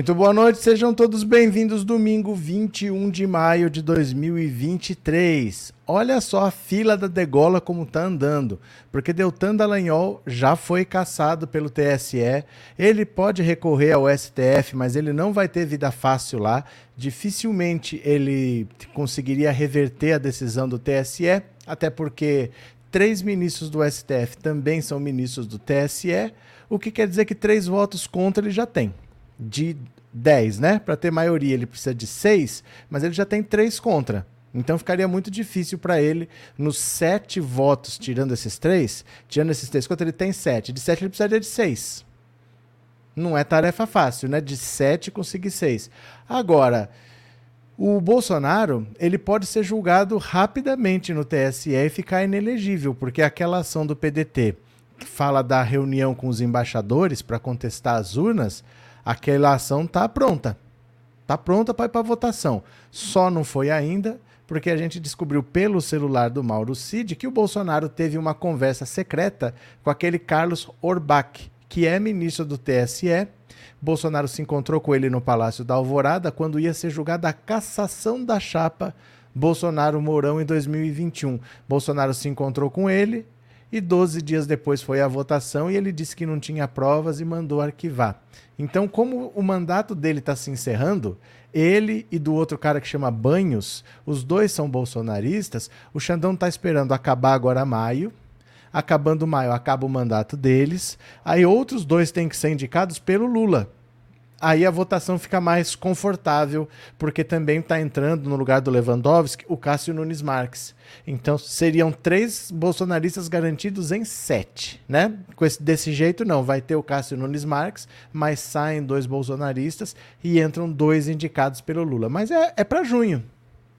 Muito boa noite, sejam todos bem-vindos. Domingo 21 de maio de 2023. Olha só a fila da degola como tá andando, porque Deltan Dallagnol já foi caçado pelo TSE. Ele pode recorrer ao STF, mas ele não vai ter vida fácil lá. Dificilmente ele conseguiria reverter a decisão do TSE, até porque três ministros do STF também são ministros do TSE, o que quer dizer que três votos contra ele já tem de 10, né? Para ter maioria, ele precisa de 6, mas ele já tem 3 contra. Então ficaria muito difícil para ele, nos 7 votos, tirando esses 3, tirando esses 3 contra, ele tem 7. De 7 ele precisaria de 6. Não é tarefa fácil, né? De 7 conseguir 6. Agora, o Bolsonaro, ele pode ser julgado rapidamente no TSE e ficar inelegível, porque aquela ação do PDT que fala da reunião com os embaixadores para contestar as urnas, aquela ação está pronta. Está pronta para ir para votação. Só não foi ainda porque a gente descobriu pelo celular do Mauro Cid que o Bolsonaro teve uma conversa secreta com aquele Carlos Orbach, que é ministro do TSE. Bolsonaro se encontrou com ele no Palácio da Alvorada quando ia ser julgada a cassação da chapa Bolsonaro Mourão em 2021. Bolsonaro se encontrou com ele, e 12 dias depois foi a votação e ele disse que não tinha provas e mandou arquivar. Então, como o mandato dele está se encerrando, ele e do outro cara que chama Banhos, os dois são bolsonaristas, o Xandão está esperando acabar agora maio. Acabando maio, acaba o mandato deles. Aí outros dois têm que ser indicados pelo Lula aí a votação fica mais confortável, porque também está entrando no lugar do Lewandowski o Cássio Nunes Marques. Então seriam três bolsonaristas garantidos em sete, né? Esse, desse jeito não, vai ter o Cássio Nunes Marques, mas saem dois bolsonaristas e entram dois indicados pelo Lula. Mas é, é para junho.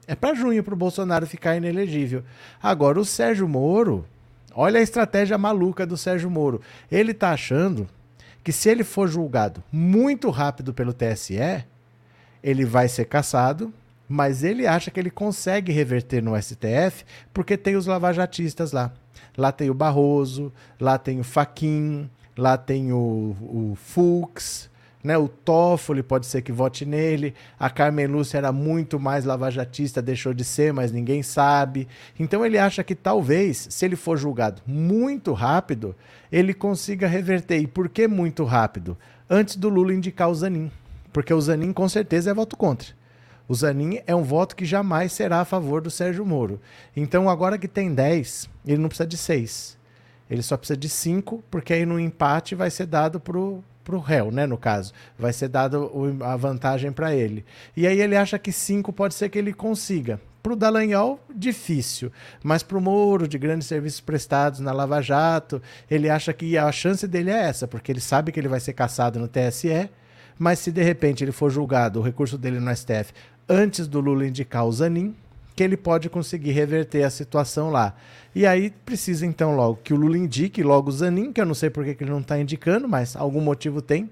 É para junho para o Bolsonaro ficar inelegível. Agora o Sérgio Moro, olha a estratégia maluca do Sérgio Moro. Ele está achando que se ele for julgado muito rápido pelo TSE, ele vai ser cassado, mas ele acha que ele consegue reverter no STF porque tem os lavajatistas lá. Lá tem o Barroso, lá tem o Faquin, lá tem o, o Fux, né? O Toffoli pode ser que vote nele. A Carmen Lúcia era muito mais lavajatista, deixou de ser, mas ninguém sabe. Então ele acha que talvez, se ele for julgado muito rápido, ele consiga reverter. E por que muito rápido? Antes do Lula indicar o Zanin. Porque o Zanin com certeza é voto contra. O Zanin é um voto que jamais será a favor do Sérgio Moro. Então agora que tem 10, ele não precisa de 6. Ele só precisa de 5, porque aí no empate vai ser dado pro para o réu, né, no caso. Vai ser dado a vantagem para ele. E aí ele acha que 5 pode ser que ele consiga. Para o Dallagnol, difícil. Mas para o Moro, de grandes serviços prestados na Lava Jato, ele acha que a chance dele é essa, porque ele sabe que ele vai ser caçado no TSE, mas se de repente ele for julgado, o recurso dele no STF, antes do Lula indicar o Zanin, que ele pode conseguir reverter a situação lá. E aí precisa então logo que o Lula indique logo o Zanin, que eu não sei por que ele não está indicando, mas algum motivo tem.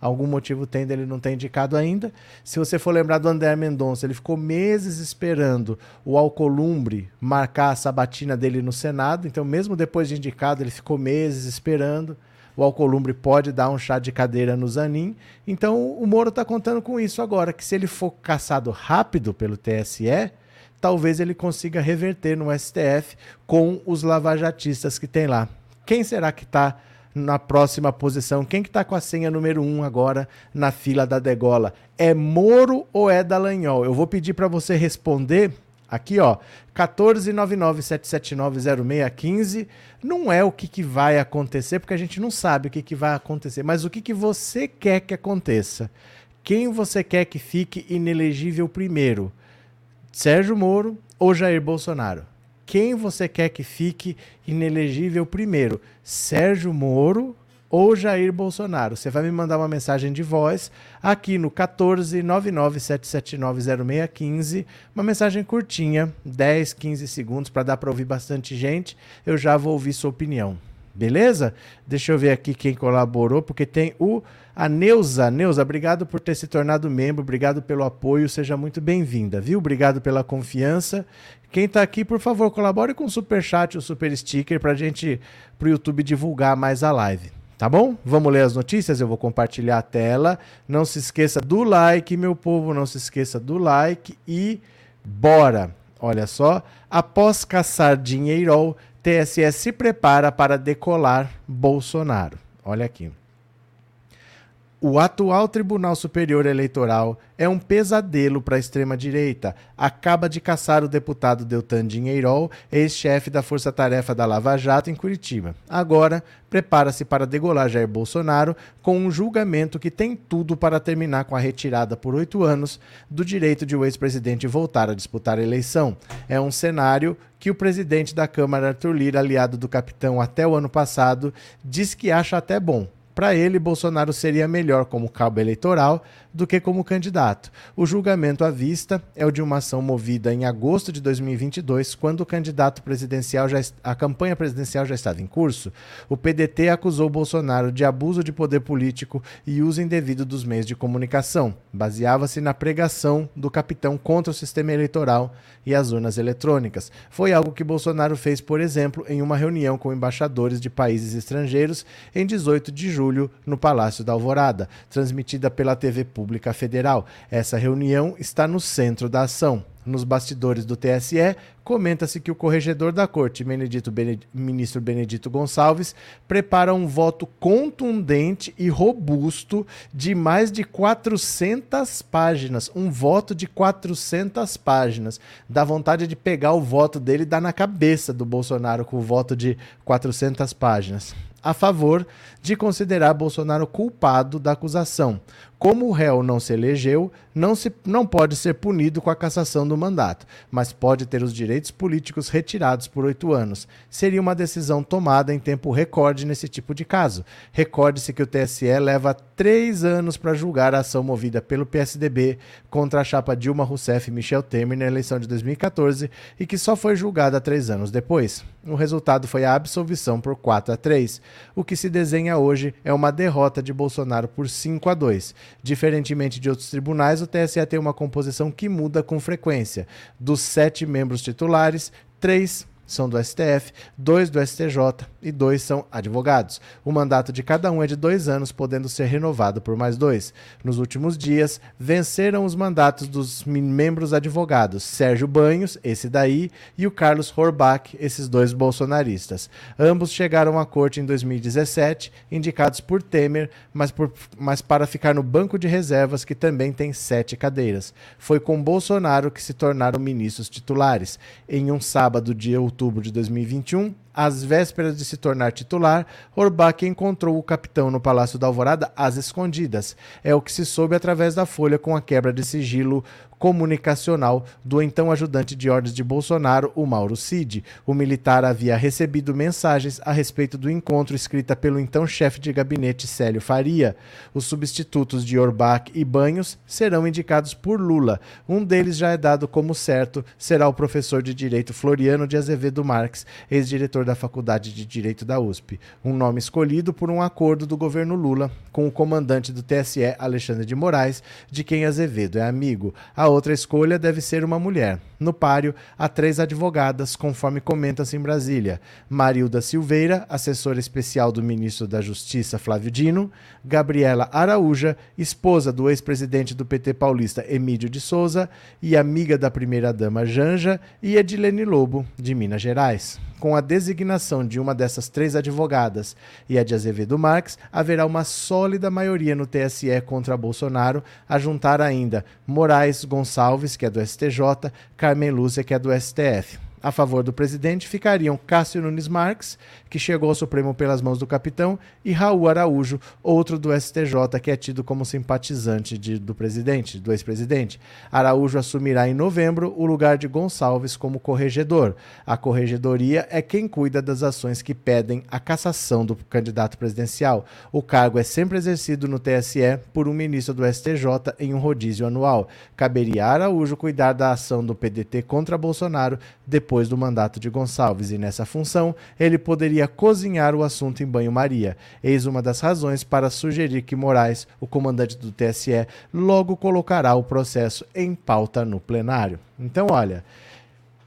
Algum motivo tem dele não ter indicado ainda. Se você for lembrar do André Mendonça, ele ficou meses esperando o Alcolumbre marcar a sabatina dele no Senado. Então, mesmo depois de indicado, ele ficou meses esperando. O Alcolumbre pode dar um chá de cadeira no Zanin. Então, o Moro está contando com isso agora, que se ele for caçado rápido pelo TSE, talvez ele consiga reverter no STF com os lavajatistas que tem lá. Quem será que está na próxima posição? Quem que está com a senha número 1 um agora na fila da degola? É Moro ou é Dallagnol? Eu vou pedir para você responder aqui, ó, 14997790615. Não é o que, que vai acontecer, porque a gente não sabe o que, que vai acontecer, mas o que, que você quer que aconteça. Quem você quer que fique inelegível primeiro? Sérgio Moro ou Jair Bolsonaro? Quem você quer que fique inelegível primeiro? Sérgio Moro ou Jair Bolsonaro? Você vai me mandar uma mensagem de voz aqui no 14997790615, uma mensagem curtinha, 10, 15 segundos para dar para ouvir bastante gente. Eu já vou ouvir sua opinião. Beleza? Deixa eu ver aqui quem colaborou, porque tem o a Neuza. Neuza, obrigado por ter se tornado membro, obrigado pelo apoio, seja muito bem-vinda, viu? Obrigado pela confiança. Quem está aqui, por favor, colabore com o super chat ou super sticker para gente, para o YouTube divulgar mais a live. Tá bom? Vamos ler as notícias? Eu vou compartilhar a tela. Não se esqueça do like, meu povo, não se esqueça do like e bora! Olha só, após caçar dinheiro, TSE se prepara para decolar Bolsonaro. Olha aqui. O atual Tribunal Superior Eleitoral é um pesadelo para a extrema-direita. Acaba de caçar o deputado Deltan Dinheirol, ex-chefe da Força Tarefa da Lava Jato, em Curitiba. Agora, prepara-se para degolar Jair Bolsonaro com um julgamento que tem tudo para terminar com a retirada por oito anos do direito de o ex-presidente voltar a disputar a eleição. É um cenário que o presidente da Câmara, Arthur Lira, aliado do capitão até o ano passado, diz que acha até bom para ele, Bolsonaro seria melhor como cabo eleitoral do que como candidato. O julgamento à vista é o de uma ação movida em agosto de 2022, quando o candidato presidencial já a campanha presidencial já estava em curso. O PDT acusou Bolsonaro de abuso de poder político e uso indevido dos meios de comunicação. Baseava-se na pregação do capitão contra o sistema eleitoral e as urnas eletrônicas. Foi algo que Bolsonaro fez, por exemplo, em uma reunião com embaixadores de países estrangeiros em 18 de julho no Palácio da Alvorada, transmitida pela TV Pública Federal. Essa reunião está no centro da ação. Nos bastidores do TSE, comenta-se que o corregedor da corte, Benedito ministro Benedito Gonçalves, prepara um voto contundente e robusto de mais de 400 páginas. Um voto de 400 páginas. Dá vontade de pegar o voto dele e dar na cabeça do Bolsonaro com o voto de 400 páginas a favor de considerar Bolsonaro culpado da acusação. Como o réu não se elegeu, não, se, não pode ser punido com a cassação do mandato, mas pode ter os direitos políticos retirados por oito anos. Seria uma decisão tomada em tempo recorde nesse tipo de caso. Recorde-se que o TSE leva três anos para julgar a ação movida pelo PSDB contra a chapa Dilma Rousseff e Michel Temer na eleição de 2014 e que só foi julgada três anos depois. O resultado foi a absolvição por 4 a 3. O que se desenha hoje é uma derrota de Bolsonaro por 5 a 2. Diferentemente de outros tribunais, o TSE tem uma composição que muda com frequência. Dos sete membros titulares, três são do STF, dois do STJ e dois são advogados. O mandato de cada um é de dois anos, podendo ser renovado por mais dois. Nos últimos dias, venceram os mandatos dos membros advogados Sérgio Banhos, esse daí, e o Carlos Horbach, esses dois bolsonaristas. Ambos chegaram à corte em 2017, indicados por Temer, mas, por, mas para ficar no banco de reservas, que também tem sete cadeiras. Foi com Bolsonaro que se tornaram ministros titulares. Em um sábado, dia outubro de 2021, às vésperas de se tornar titular, Orbach encontrou o capitão no Palácio da Alvorada às escondidas. É o que se soube através da Folha com a quebra de sigilo comunicacional do então ajudante de ordens de Bolsonaro, o Mauro Cid. O militar havia recebido mensagens a respeito do encontro escrita pelo então chefe de gabinete Célio Faria. Os substitutos de Orbach e Banhos serão indicados por Lula. Um deles já é dado como certo, será o professor de direito Floriano de Azevedo Marques, ex-diretor da Faculdade de Direito da USP. Um nome escolhido por um acordo do governo Lula com o comandante do TSE, Alexandre de Moraes, de quem Azevedo é amigo. A outra escolha deve ser uma mulher. No páreo, há três advogadas, conforme comenta-se em Brasília: Marilda Silveira, assessora especial do ministro da Justiça Flávio Dino, Gabriela Araúja, esposa do ex-presidente do PT paulista Emílio de Souza e amiga da primeira-dama Janja, e Edilene Lobo, de Minas Gerais. Com a designação de uma dessas três advogadas e a de Azevedo Marques, haverá uma sólida maioria no TSE contra Bolsonaro, a juntar ainda Moraes Gonçalves, que é do STJ, Carmen Lúcia, que é do STF. A favor do presidente ficariam Cássio Nunes Marques, que chegou ao Supremo pelas mãos do capitão, e Raul Araújo, outro do STJ, que é tido como simpatizante de, do presidente, do ex-presidente. Araújo assumirá em novembro o lugar de Gonçalves como corregedor. A corregedoria é quem cuida das ações que pedem a cassação do candidato presidencial. O cargo é sempre exercido no TSE por um ministro do STJ em um rodízio anual. Caberia a Araújo cuidar da ação do PDT contra Bolsonaro depois depois do mandato de Gonçalves, e nessa função ele poderia cozinhar o assunto em banho-maria. Eis uma das razões para sugerir que Moraes, o comandante do TSE, logo colocará o processo em pauta no plenário. Então, olha,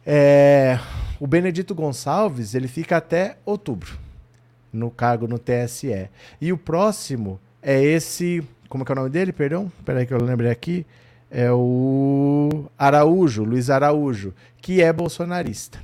é... o Benedito Gonçalves ele fica até outubro. no cargo no TSE. E o próximo é esse. Como é é o nome dele? Perdão? Peraí que eu lembrei aqui. É o Araújo, Luiz Araújo, que é bolsonarista.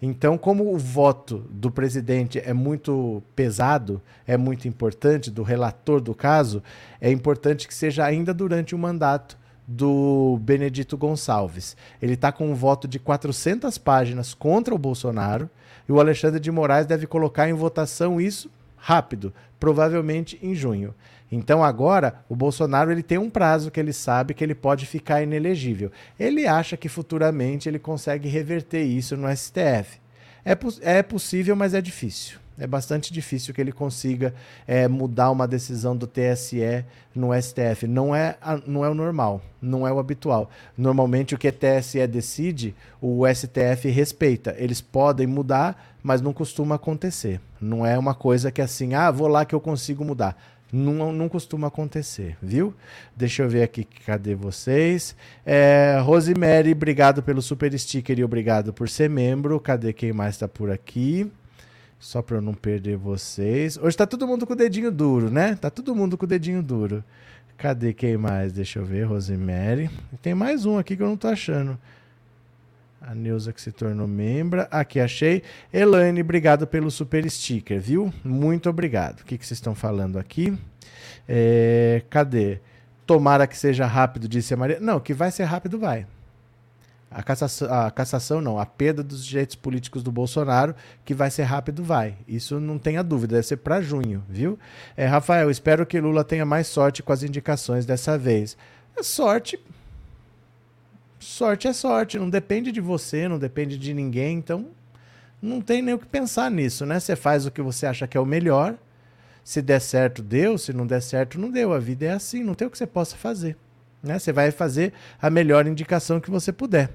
Então, como o voto do presidente é muito pesado, é muito importante, do relator do caso, é importante que seja ainda durante o mandato do Benedito Gonçalves. Ele está com um voto de 400 páginas contra o Bolsonaro e o Alexandre de Moraes deve colocar em votação isso rápido, provavelmente em junho. Então agora o Bolsonaro ele tem um prazo que ele sabe que ele pode ficar inelegível. Ele acha que futuramente ele consegue reverter isso no STF. É, é possível, mas é difícil. É bastante difícil que ele consiga é, mudar uma decisão do TSE no STF. Não é, não é o normal, não é o habitual. Normalmente o que o TSE decide, o STF respeita. Eles podem mudar, mas não costuma acontecer. Não é uma coisa que assim, ah, vou lá que eu consigo mudar. Não, não costuma acontecer, viu? Deixa eu ver aqui, cadê vocês? É, Rosemary, obrigado pelo super sticker e obrigado por ser membro. Cadê quem mais está por aqui? Só para eu não perder vocês. Hoje tá todo mundo com o dedinho duro, né? Tá todo mundo com o dedinho duro. Cadê quem mais? Deixa eu ver. Rosemary. Tem mais um aqui que eu não tô achando. A Neuza que se tornou membra. Aqui, achei. Elaine, obrigado pelo super sticker, viu? Muito obrigado. O que, que vocês estão falando aqui? É, cadê? Tomara que seja rápido, disse a Maria. Não, que vai ser rápido, vai. A cassação, a cassação não, a perda dos direitos políticos do Bolsonaro, que vai ser rápido, vai. Isso não tenha dúvida, deve ser para junho, viu? É, Rafael, espero que Lula tenha mais sorte com as indicações dessa vez. É sorte. Sorte é sorte, não depende de você, não depende de ninguém, então não tem nem o que pensar nisso, né? Você faz o que você acha que é o melhor. Se der certo, deu. Se não der certo, não deu. A vida é assim, não tem o que você possa fazer. Né? Você vai fazer a melhor indicação que você puder.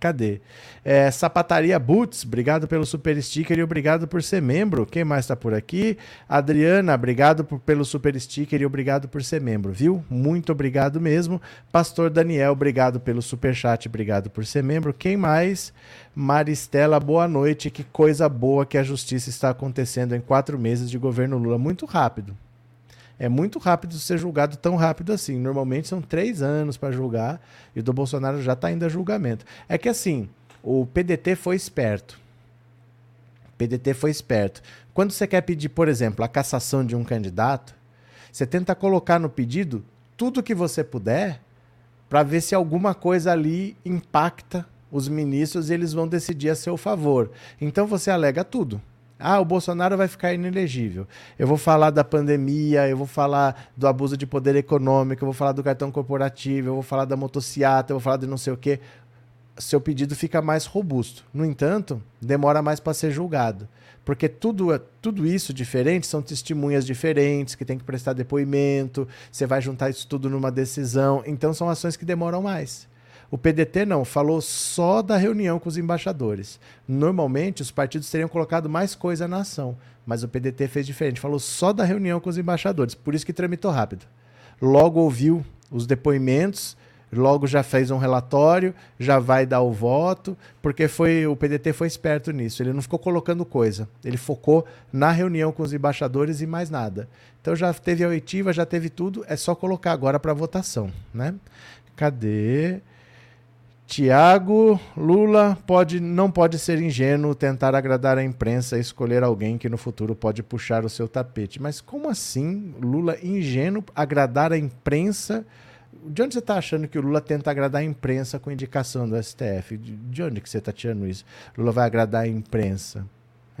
Cadê? É, Sapataria Boots, obrigado pelo super sticker e obrigado por ser membro. Quem mais está por aqui? Adriana, obrigado por, pelo super sticker e obrigado por ser membro, viu? Muito obrigado mesmo. Pastor Daniel, obrigado pelo super chat, obrigado por ser membro. Quem mais? Maristela, boa noite. Que coisa boa que a justiça está acontecendo em quatro meses de governo Lula. Muito rápido é muito rápido ser julgado tão rápido assim. Normalmente são três anos para julgar e o do Bolsonaro já está indo a julgamento. É que assim, o PDT foi esperto. O PDT foi esperto. Quando você quer pedir, por exemplo, a cassação de um candidato, você tenta colocar no pedido tudo que você puder para ver se alguma coisa ali impacta os ministros e eles vão decidir a seu favor. Então você alega tudo. Ah, o Bolsonaro vai ficar inelegível. Eu vou falar da pandemia, eu vou falar do abuso de poder econômico, eu vou falar do cartão corporativo, eu vou falar da motociata, eu vou falar de não sei o quê. Seu pedido fica mais robusto. No entanto, demora mais para ser julgado. Porque tudo, tudo isso diferente são testemunhas diferentes, que tem que prestar depoimento, você vai juntar isso tudo numa decisão. Então, são ações que demoram mais. O PDT não, falou só da reunião com os embaixadores. Normalmente, os partidos teriam colocado mais coisa na ação, mas o PDT fez diferente, falou só da reunião com os embaixadores, por isso que tramitou rápido. Logo ouviu os depoimentos, logo já fez um relatório, já vai dar o voto, porque foi o PDT foi esperto nisso. Ele não ficou colocando coisa, ele focou na reunião com os embaixadores e mais nada. Então já teve a oitiva, já teve tudo, é só colocar agora para votação, né? Cadê? Tiago, Lula pode, não pode ser ingênuo tentar agradar a imprensa e escolher alguém que no futuro pode puxar o seu tapete. Mas como assim, Lula ingênuo agradar a imprensa? De onde você está achando que o Lula tenta agradar a imprensa com indicação do STF? De onde que você está tirando isso? Lula vai agradar a imprensa?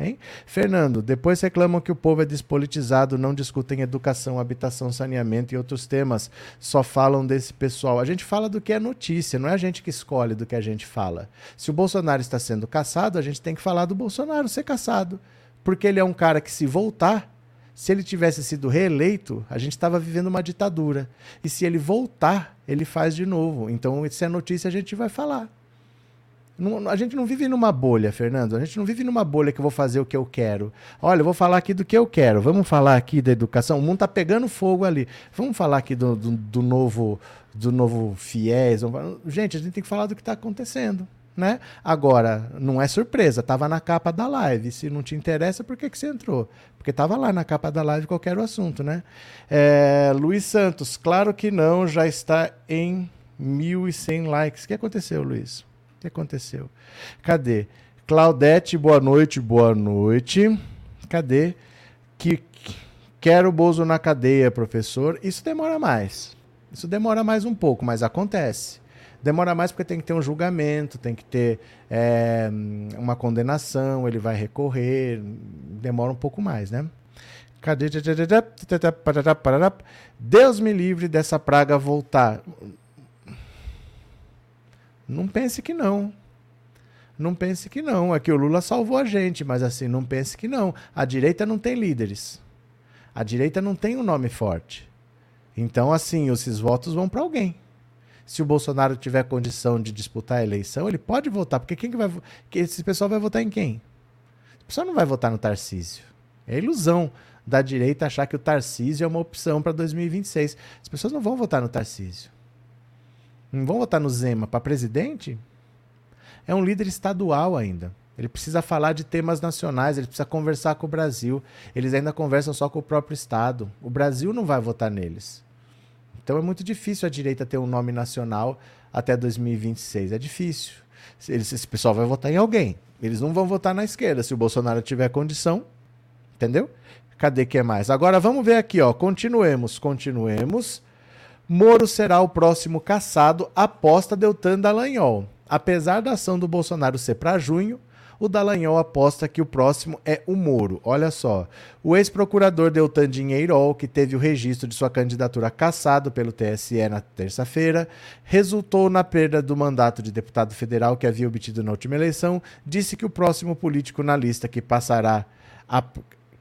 Hein? Fernando, depois reclamam que o povo é despolitizado, não discutem educação, habitação, saneamento e outros temas, só falam desse pessoal. A gente fala do que é notícia, não é a gente que escolhe do que a gente fala. Se o Bolsonaro está sendo caçado, a gente tem que falar do Bolsonaro ser caçado, porque ele é um cara que se voltar, se ele tivesse sido reeleito, a gente estava vivendo uma ditadura. E se ele voltar, ele faz de novo. Então, se é notícia, a gente vai falar. Não, a gente não vive numa bolha, Fernando. A gente não vive numa bolha que eu vou fazer o que eu quero. Olha, eu vou falar aqui do que eu quero. Vamos falar aqui da educação. O mundo está pegando fogo ali. Vamos falar aqui do, do, do novo do novo fiéis. Gente, a gente tem que falar do que está acontecendo. né? Agora, não é surpresa, tava na capa da live. Se não te interessa, por que, que você entrou? Porque tava lá na capa da live qualquer assunto, né? É, Luiz Santos, claro que não, já está em 1.100 likes. O que aconteceu, Luiz? O que aconteceu? Cadê? Claudete, boa noite, boa noite. Cadê? Que quero o Bozo na cadeia, professor. Isso demora mais. Isso demora mais um pouco, mas acontece. Demora mais porque tem que ter um julgamento, tem que ter é, uma condenação, ele vai recorrer, demora um pouco mais, né? Cadê? Deus me livre dessa praga voltar. Não pense que não. Não pense que não. É que o Lula salvou a gente, mas assim, não pense que não. A direita não tem líderes. A direita não tem um nome forte. Então, assim, esses votos vão para alguém se o Bolsonaro tiver condição de disputar a eleição, ele pode votar, porque quem que vai que esse pessoal vai votar em quem? O pessoal não vai votar no Tarcísio. É ilusão da direita achar que o Tarcísio é uma opção para 2026. As pessoas não vão votar no Tarcísio. Não vão votar no Zema para presidente? É um líder estadual ainda. Ele precisa falar de temas nacionais, ele precisa conversar com o Brasil. Eles ainda conversam só com o próprio Estado. O Brasil não vai votar neles. Então é muito difícil a direita ter um nome nacional até 2026. É difícil. Esse, pessoal vai votar em alguém. Eles não vão votar na esquerda se o Bolsonaro tiver condição. Entendeu? Cadê que é mais? Agora vamos ver aqui, ó. Continuemos, continuemos. Moro será o próximo caçado, aposta Deltan Dallagnol. Apesar da ação do Bolsonaro ser para junho, o Dallagnol aposta que o próximo é o Moro. Olha só. O ex-procurador Deltan Dinheirol, que teve o registro de sua candidatura cassado pelo TSE na terça-feira, resultou na perda do mandato de deputado federal que havia obtido na última eleição, disse que o próximo político na lista que passará a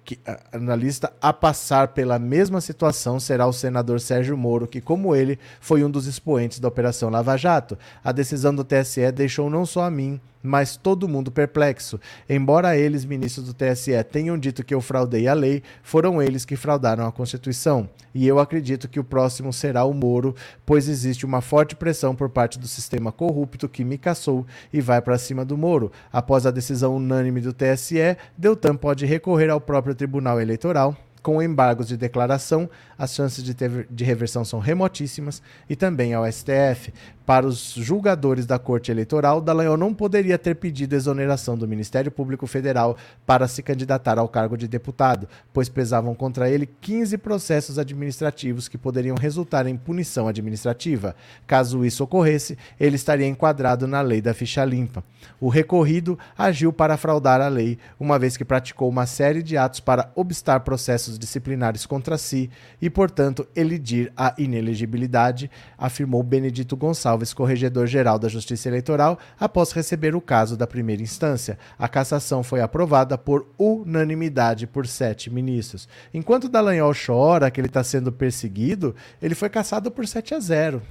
que, analista a passar pela mesma situação será o senador Sérgio Moro, que, como ele, foi um dos expoentes da Operação Lava Jato. A decisão do TSE deixou não só a mim, mas todo mundo perplexo. Embora eles, ministros do TSE, tenham dito que eu fraudei a lei, foram eles que fraudaram a Constituição. E eu acredito que o próximo será o Moro, pois existe uma forte pressão por parte do sistema corrupto que me caçou e vai para cima do Moro. Após a decisão unânime do TSE, Deltan pode recorrer ao próprio Tribunal Eleitoral com embargos de declaração, as chances de, ter, de reversão são remotíssimas e também ao STF. Para os julgadores da Corte Eleitoral, Dallagnol não poderia ter pedido exoneração do Ministério Público Federal para se candidatar ao cargo de deputado, pois pesavam contra ele 15 processos administrativos que poderiam resultar em punição administrativa. Caso isso ocorresse, ele estaria enquadrado na lei da ficha limpa. O recorrido agiu para fraudar a lei, uma vez que praticou uma série de atos para obstar processos disciplinares contra si e, portanto, elidir a inelegibilidade, afirmou Benedito Gonçalves Alves, corregedor-geral da Justiça Eleitoral, após receber o caso da primeira instância. A cassação foi aprovada por unanimidade por sete ministros. Enquanto Dallagnol chora que ele está sendo perseguido, ele foi cassado por 7 a 0.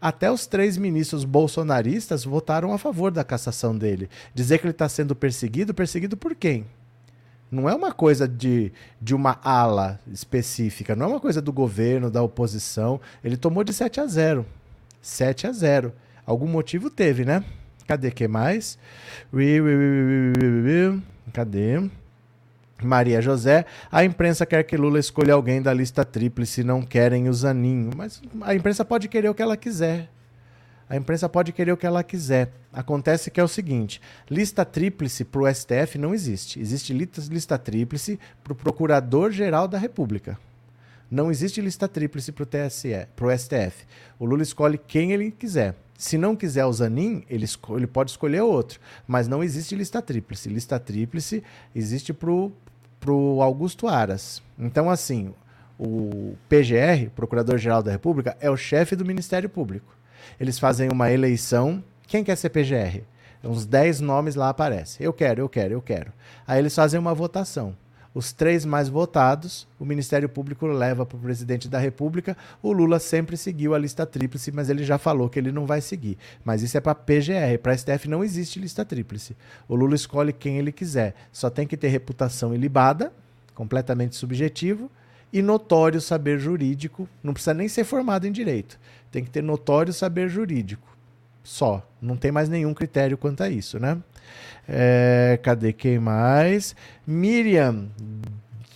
Até os três ministros bolsonaristas votaram a favor da cassação dele. Dizer que ele está sendo perseguido, perseguido por quem? Não é uma coisa de, de uma ala específica, não é uma coisa do governo, da oposição. Ele tomou de 7 a 0. 7 a 0. Algum motivo teve, né? Cadê que mais? Cadê? Maria José, a imprensa quer que Lula escolha alguém da lista tríplice, não querem o Zaninho. Mas a imprensa pode querer o que ela quiser. A imprensa pode querer o que ela quiser. Acontece que é o seguinte: lista tríplice para o STF não existe. Existe lista, tríplice para o Procurador-Geral da República. Não existe lista tríplice para o TSE, para o STF. O Lula escolhe quem ele quiser. Se não quiser o Zanin, ele, ele pode escolher outro. Mas não existe lista tríplice. Lista tríplice existe para o Augusto Aras. Então, assim, o PGR, Procurador-Geral da República, é o chefe do Ministério Público. Eles fazem uma eleição. Quem quer ser PGR? Uns 10 nomes lá aparecem. Eu quero, eu quero, eu quero. Aí eles fazem uma votação os três mais votados, o Ministério Público leva para o presidente da República. O Lula sempre seguiu a lista tríplice, mas ele já falou que ele não vai seguir. Mas isso é para PGR, para STF não existe lista tríplice. O Lula escolhe quem ele quiser. Só tem que ter reputação ilibada, completamente subjetivo, e notório saber jurídico. Não precisa nem ser formado em direito. Tem que ter notório saber jurídico. Só. Não tem mais nenhum critério quanto a isso, né? É, cadê quem mais? Miriam.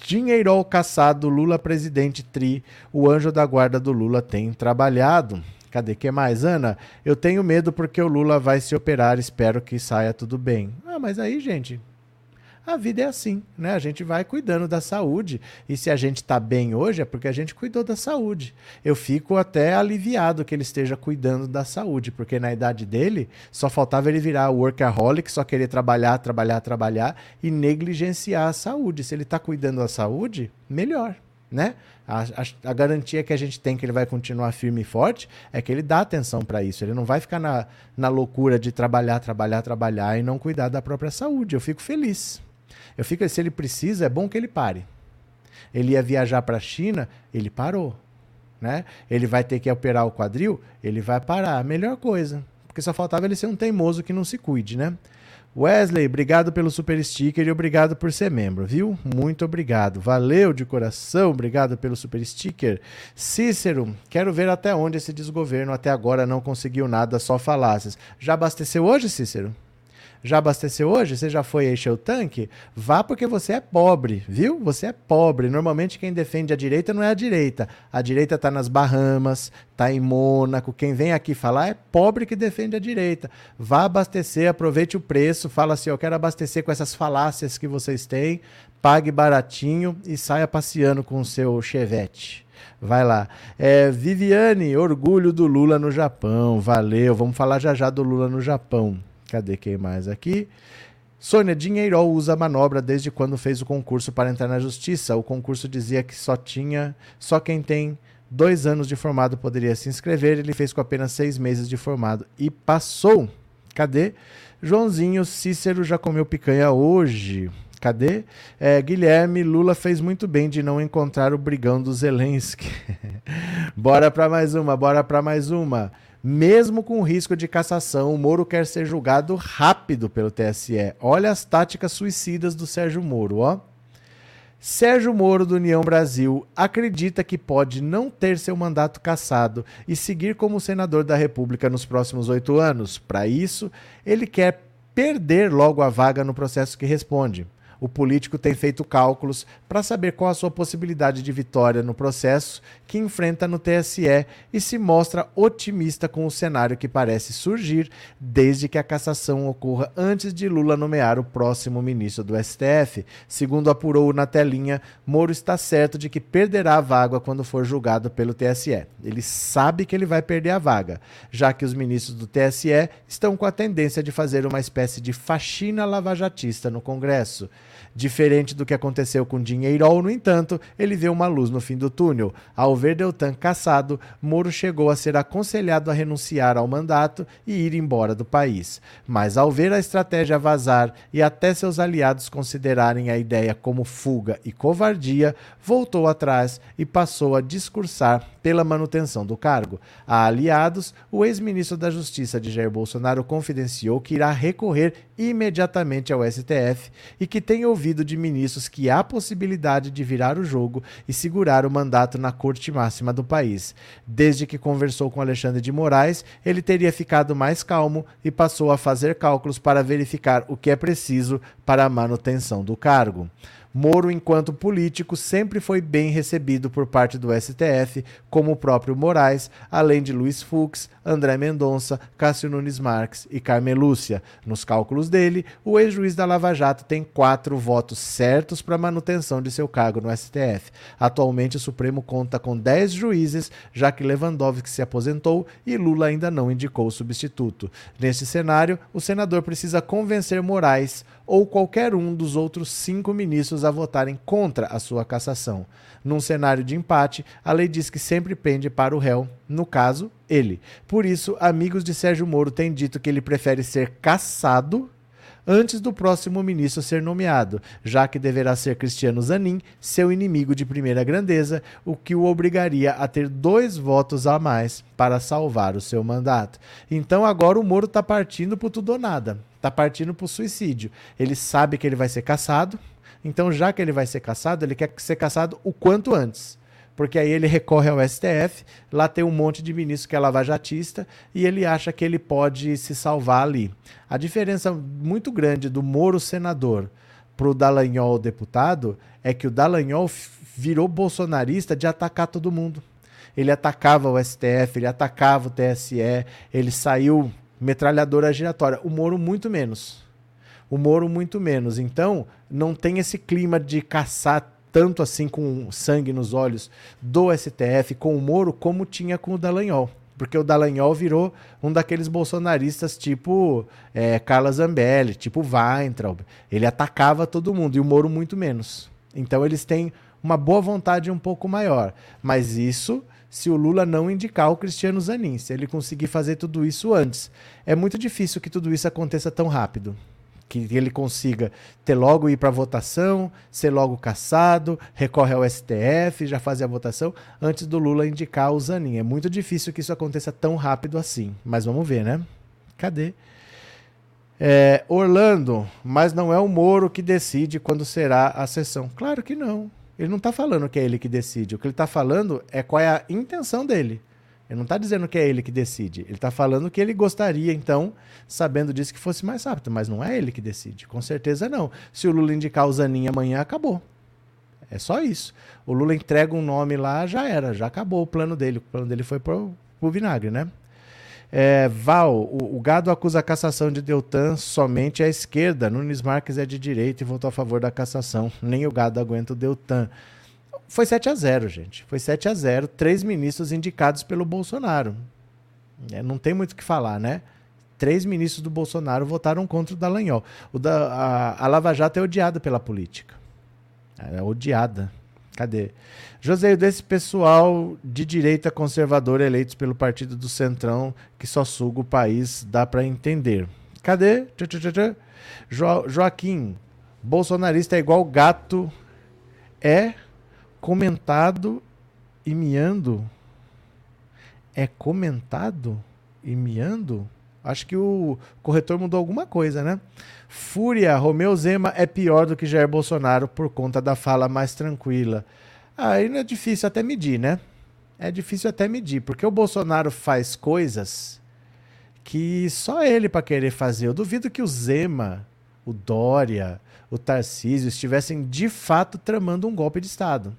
Dinheirol caçado, Lula presidente tri. O anjo da guarda do Lula tem trabalhado. Cadê que mais, Ana? Eu tenho medo porque o Lula vai se operar, espero que saia tudo bem. Ah, mas aí, gente, a vida é assim, né? A gente vai cuidando da saúde. E se a gente está bem hoje, é porque a gente cuidou da saúde. Eu fico até aliviado que ele esteja cuidando da saúde, porque na idade dele só faltava ele virar workaholic, só querer trabalhar, trabalhar, trabalhar e negligenciar a saúde. Se ele está cuidando da saúde, melhor. Né? A, a, a, garantia que a gente tem que ele vai continuar firme e forte é que ele dá atenção para isso. Ele não vai ficar na, na loucura de trabalhar, trabalhar, trabalhar e não cuidar da própria saúde. Eu fico feliz. Eu fico, se ele precisa, é bom que ele pare. Ele ia viajar para a China, ele parou. Né? Ele vai ter que operar o quadril, ele vai parar. Melhor coisa. Porque só faltava ele ser um teimoso que não se cuide, né? Wesley, obrigado pelo super sticker e obrigado por ser membro, viu? Muito obrigado. Valeu de coração, obrigado pelo super sticker. Cícero, quero ver até onde esse desgoverno até agora não conseguiu nada, só falácias. Já abasteceu hoje, Cícero? Já abasteceu hoje? Você já foi encher o tanque? Vá porque você é pobre, viu? Você é pobre. Normalmente quem defende a direita não é a direita. A direita está nas Bahamas, está em Mônaco. Quem vem aqui falar é pobre que defende a direita. Vá abastecer, aproveite o preço, fala assim: eu quero abastecer com essas falácias que vocês têm, pague baratinho e saia passeando com o seu chevette. Vai lá. É, Viviane, orgulho do Lula no Japão. Valeu. Vamos falar já já do Lula no Japão. Cadê quem mais aqui? Sônia Dinheirol usa a manobra desde quando fez o concurso para entrar na justiça. O concurso dizia que só tinha, só quem tem dois anos de formado poderia se inscrever. Ele fez com apenas seis meses de formado e passou. Cadê? Joãozinho Cícero já comeu picanha hoje. Cadê? É, Guilherme, Lula fez muito bem de não encontrar o brigão do Zelensky. bora para mais uma, bora para mais uma. Mesmo com risco de cassação, o Moro quer ser julgado rápido pelo TSE. Olha as táticas suicidas do Sérgio Moro, ó. Sérgio Moro, do União Brasil, acredita que pode não ter seu mandato cassado e seguir como senador da República nos próximos oito anos. Para isso, ele quer perder logo a vaga no processo que responde o político tem feito cálculos para saber qual a sua possibilidade de vitória no processo que enfrenta no TSE e se mostra otimista com o cenário que parece surgir desde que a cassação ocorra antes de Lula nomear o próximo ministro do STF. Segundo apurou na telinha, Moro está certo de que perderá a vaga quando for julgado pelo TSE. Ele sabe que ele vai perder a vaga, já que os ministros do TSE estão com a tendência de fazer uma espécie de faxina lavajatista no Congresso. Diferente do que aconteceu com Dinheirol, no entanto, ele vê uma luz no fim do túnel. Ao ver Deltan caçado, Moro chegou a ser aconselhado a renunciar ao mandato e ir embora do país. Mas ao ver a estratégia vazar e até seus aliados considerarem a ideia como fuga e covardia, voltou atrás e passou a discursar pela manutenção do cargo. A aliados, o ex-ministro da Justiça de Jair Bolsonaro confidenciou que irá recorrer imediatamente ao STF e que tem ouvido de ministros que há possibilidade de virar o jogo e segurar o mandato na corte máxima do país. Desde que conversou com Alexandre de Moraes, ele teria ficado mais calmo e passou a fazer cálculos para verificar o que é preciso para a manutenção do cargo. Moro, enquanto político, sempre foi bem recebido por parte do STF, como o próprio Moraes, além de Luiz Fux, André Mendonça, Cássio Nunes Marques e Carmelúcia. Nos cálculos dele, o ex-juiz da Lava Jato tem quatro votos certos para manutenção de seu cargo no STF. Atualmente, o Supremo conta com dez juízes, já que Lewandowski se aposentou e Lula ainda não indicou o substituto. Neste cenário, o senador precisa convencer Moraes ou qualquer um dos outros cinco ministros a votarem contra a sua cassação. Num cenário de empate, a lei diz que sempre pende para o réu, no caso, ele. Por isso, amigos de Sérgio Moro têm dito que ele prefere ser cassado antes do próximo ministro ser nomeado, já que deverá ser Cristiano Zanin, seu inimigo de primeira grandeza, o que o obrigaria a ter dois votos a mais para salvar o seu mandato. Então agora o Moro está partindo para tudo ou nada está partindo para o suicídio. Ele sabe que ele vai ser caçado, então já que ele vai ser caçado, ele quer ser caçado o quanto antes. porque aí ele recorre ao STF, lá tem um monte de ministro que é lavajatista e ele acha que ele pode se salvar ali. A diferença muito grande do Moro senador para o Dallagnol deputado é que o Dallagnol virou bolsonarista de atacar todo mundo. Ele atacava o STF, ele atacava o TSE, ele saiu metralhadora giratória. O Moro muito menos. O Moro muito menos. Então, não tem esse clima de caçar tanto assim com sangue nos olhos do STF com o Moro como tinha com o Dallagnol. Porque o Dallagnol virou um daqueles bolsonaristas tipo é, Carla Zambelli, tipo Weintraub. Ele atacava todo mundo e o Moro muito menos. Então eles têm uma boa vontade um pouco maior. Mas isso se o Lula não indicar o Cristiano Zanin, se ele conseguir fazer tudo isso antes. É muito difícil que tudo isso aconteça tão rápido. Que ele consiga ter logo ir para votação, ser logo caçado, recorre ao STF, já fazer a votação, antes do Lula indicar o Zanin. É muito difícil que isso aconteça tão rápido assim. Mas vamos ver, né? Cadê? É, Orlando, mas não é o Moro que decide quando será a sessão. Claro que não. Ele não está falando que é ele que decide. O que ele está falando é qual é a intenção dele. Ele não está dizendo que é ele que decide. Ele está falando que ele gostaria, então, sabendo disso, que fosse mais rápido. Mas não é ele que decide. Com certeza não. Se o Lula indicar o Zanin amanhã, acabou. É só isso. O Lula entrega um nome lá, já era. Já acabou o plano dele. O plano dele foi pro, pro vinagre, né? É, Val, o, o, gado acusa a cassação de Deltan somente à esquerda. Nunes Marques é de direita e votou a favor da cassação. Nem o gado aguenta o Deltan. Foi 7 a 0 gente. Foi 7 a 0 Três ministros indicados pelo Bolsonaro. É, não tem muito o que falar, né? Três ministros do Bolsonaro votaram contra o Dallagnol. O da, a, a Lava Jato é odiada pela política. É odiada. Cadê? José, desse pessoal de direita conservadora eleitos pelo Partido do Centrão, que só suga o país, dá para entender. Cadê? Jo Joaquim, bolsonarista é igual gato, é comentado e miando. É comentado e miando? Acho que o corretor mudou alguma coisa, né? Fúria, Romeu Zema é pior do que Jair Bolsonaro por conta da fala mais tranquila. Aí não é difícil até medir, né? É difícil até medir, porque o Bolsonaro faz coisas que só ele para querer fazer. Eu duvido que o Zema, o Dória, o Tarcísio estivessem de fato tramando um golpe de Estado.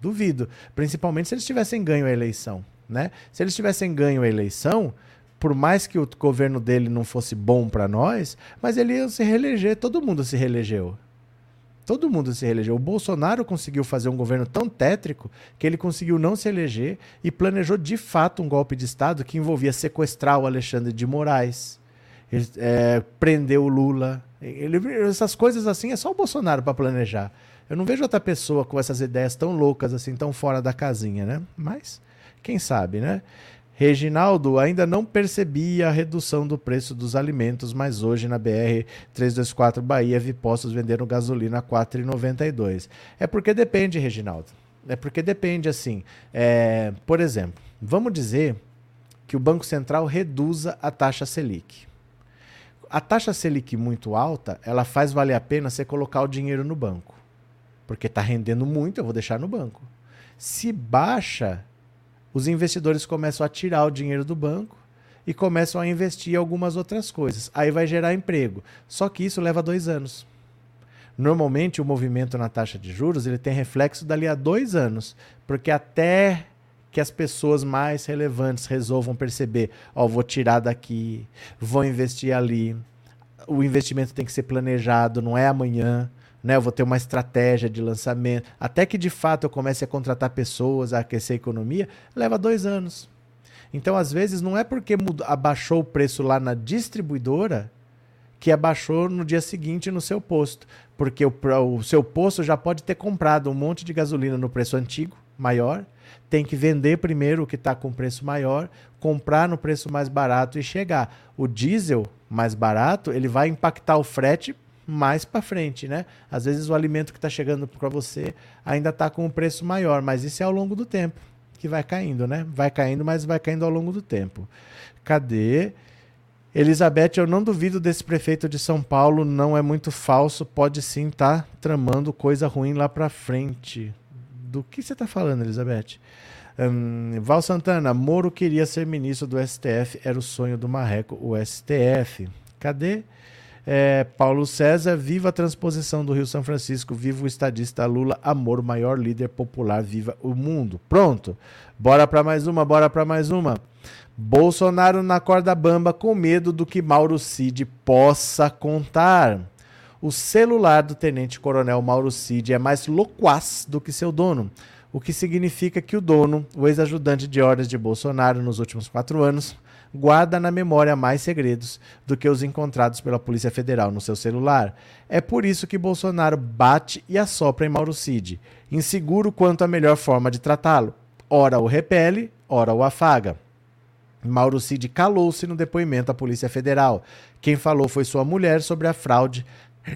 Duvido. Principalmente se eles tivessem ganho a eleição. Né? Se eles tivessem ganho a eleição, por mais que o governo dele não fosse bom para nós, mas ele ia se reeleger, todo mundo se reelegeu. Todo mundo se reelegeu. O Bolsonaro conseguiu fazer um governo tão tétrico que ele conseguiu não se eleger e planejou de fato um golpe de Estado que envolvia sequestrar o Alexandre de Moraes, é, prender o Lula. Ele, essas coisas assim é só o Bolsonaro para planejar. Eu não vejo outra pessoa com essas ideias tão loucas assim, tão fora da casinha, né? Mas quem sabe, né? Reginaldo ainda não percebia a redução do preço dos alimentos, mas hoje na BR 324 Bahia vi postos vendendo gasolina a 4,92. É porque depende, Reginaldo. É porque depende, assim. É, por exemplo, vamos dizer que o Banco Central reduza a taxa Selic. A taxa Selic muito alta, ela faz valer a pena você colocar o dinheiro no banco. Porque está rendendo muito, eu vou deixar no banco. Se baixa, os investidores começam a tirar o dinheiro do banco e começam a investir em algumas outras coisas. Aí vai gerar emprego. Só que isso leva dois anos. Normalmente o movimento na taxa de juros ele tem reflexo dali a dois anos, porque até que as pessoas mais relevantes resolvam perceber, ó, oh, vou tirar daqui, vou investir ali. O investimento tem que ser planejado, não é amanhã né? Eu vou ter uma estratégia de lançamento. Até que de fato eu comece a contratar pessoas, a aquecer a economia, leva dois anos. Então, às vezes, não é porque mudou, abaixou o preço lá na distribuidora que abaixou no dia seguinte no seu posto. Porque o, o seu posto já pode ter comprado um monte de gasolina no preço antigo, maior, tem que vender primeiro o que está com preço maior, comprar no preço mais barato e chegar. O diesel mais barato, ele vai impactar o frete mais para frente, né? Às vezes o alimento que está chegando para você ainda está com um preço maior, mas isso é ao longo do tempo que vai caindo, né? Vai caindo, mas vai caindo ao longo do tempo. Cadê? Elizabeth, eu não duvido desse prefeito de São Paulo, não é muito falso, pode sim estar tá tramando coisa ruim lá para frente. Do que você está falando, Elizabeth? Um, Val Santana, Moro queria ser ministro do STF, era o sonho do Marreco, o STF. Cadê? É, Paulo César, viva a transposição do Rio São Francisco, viva o estadista Lula, amor, maior líder popular, viva o mundo. Pronto. Bora para mais uma, bora para mais uma. Bolsonaro na corda bamba com medo do que Mauro Cid possa contar. O celular do tenente-coronel Mauro Cid é mais loquaz do que seu dono, o que significa que o dono, o ex-ajudante de ordens de Bolsonaro nos últimos quatro anos, guarda na memória mais segredos do que os encontrados pela Polícia Federal no seu celular. É por isso que Bolsonaro bate e assopra em Mauro Cid, inseguro quanto à melhor forma de tratá-lo. Ora o repele, ora o afaga. Mauro Cid calou-se no depoimento à Polícia Federal. Quem falou foi sua mulher sobre a fraude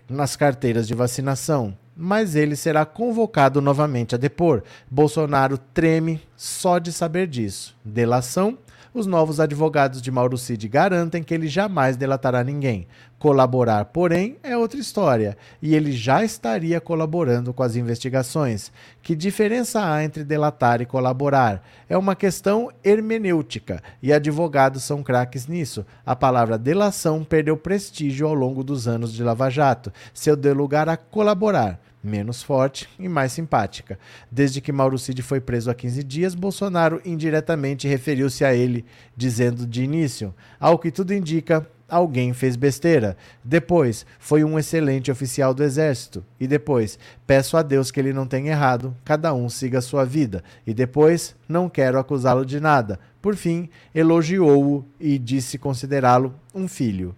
nas carteiras de vacinação. Mas ele será convocado novamente a depor. Bolsonaro treme só de saber disso. Delação os novos advogados de Mauro Cid garantem que ele jamais delatará ninguém. Colaborar, porém, é outra história, e ele já estaria colaborando com as investigações. Que diferença há entre delatar e colaborar? É uma questão hermenêutica, e advogados são craques nisso. A palavra delação perdeu prestígio ao longo dos anos de Lava Jato. Seu deu lugar a colaborar menos forte e mais simpática. Desde que Mauro Cid foi preso há 15 dias, Bolsonaro indiretamente referiu-se a ele, dizendo de início: ao que tudo indica, alguém fez besteira. Depois, foi um excelente oficial do exército. E depois, peço a Deus que ele não tenha errado, cada um siga sua vida. E depois, não quero acusá-lo de nada. Por fim, elogiou-o e disse considerá-lo um filho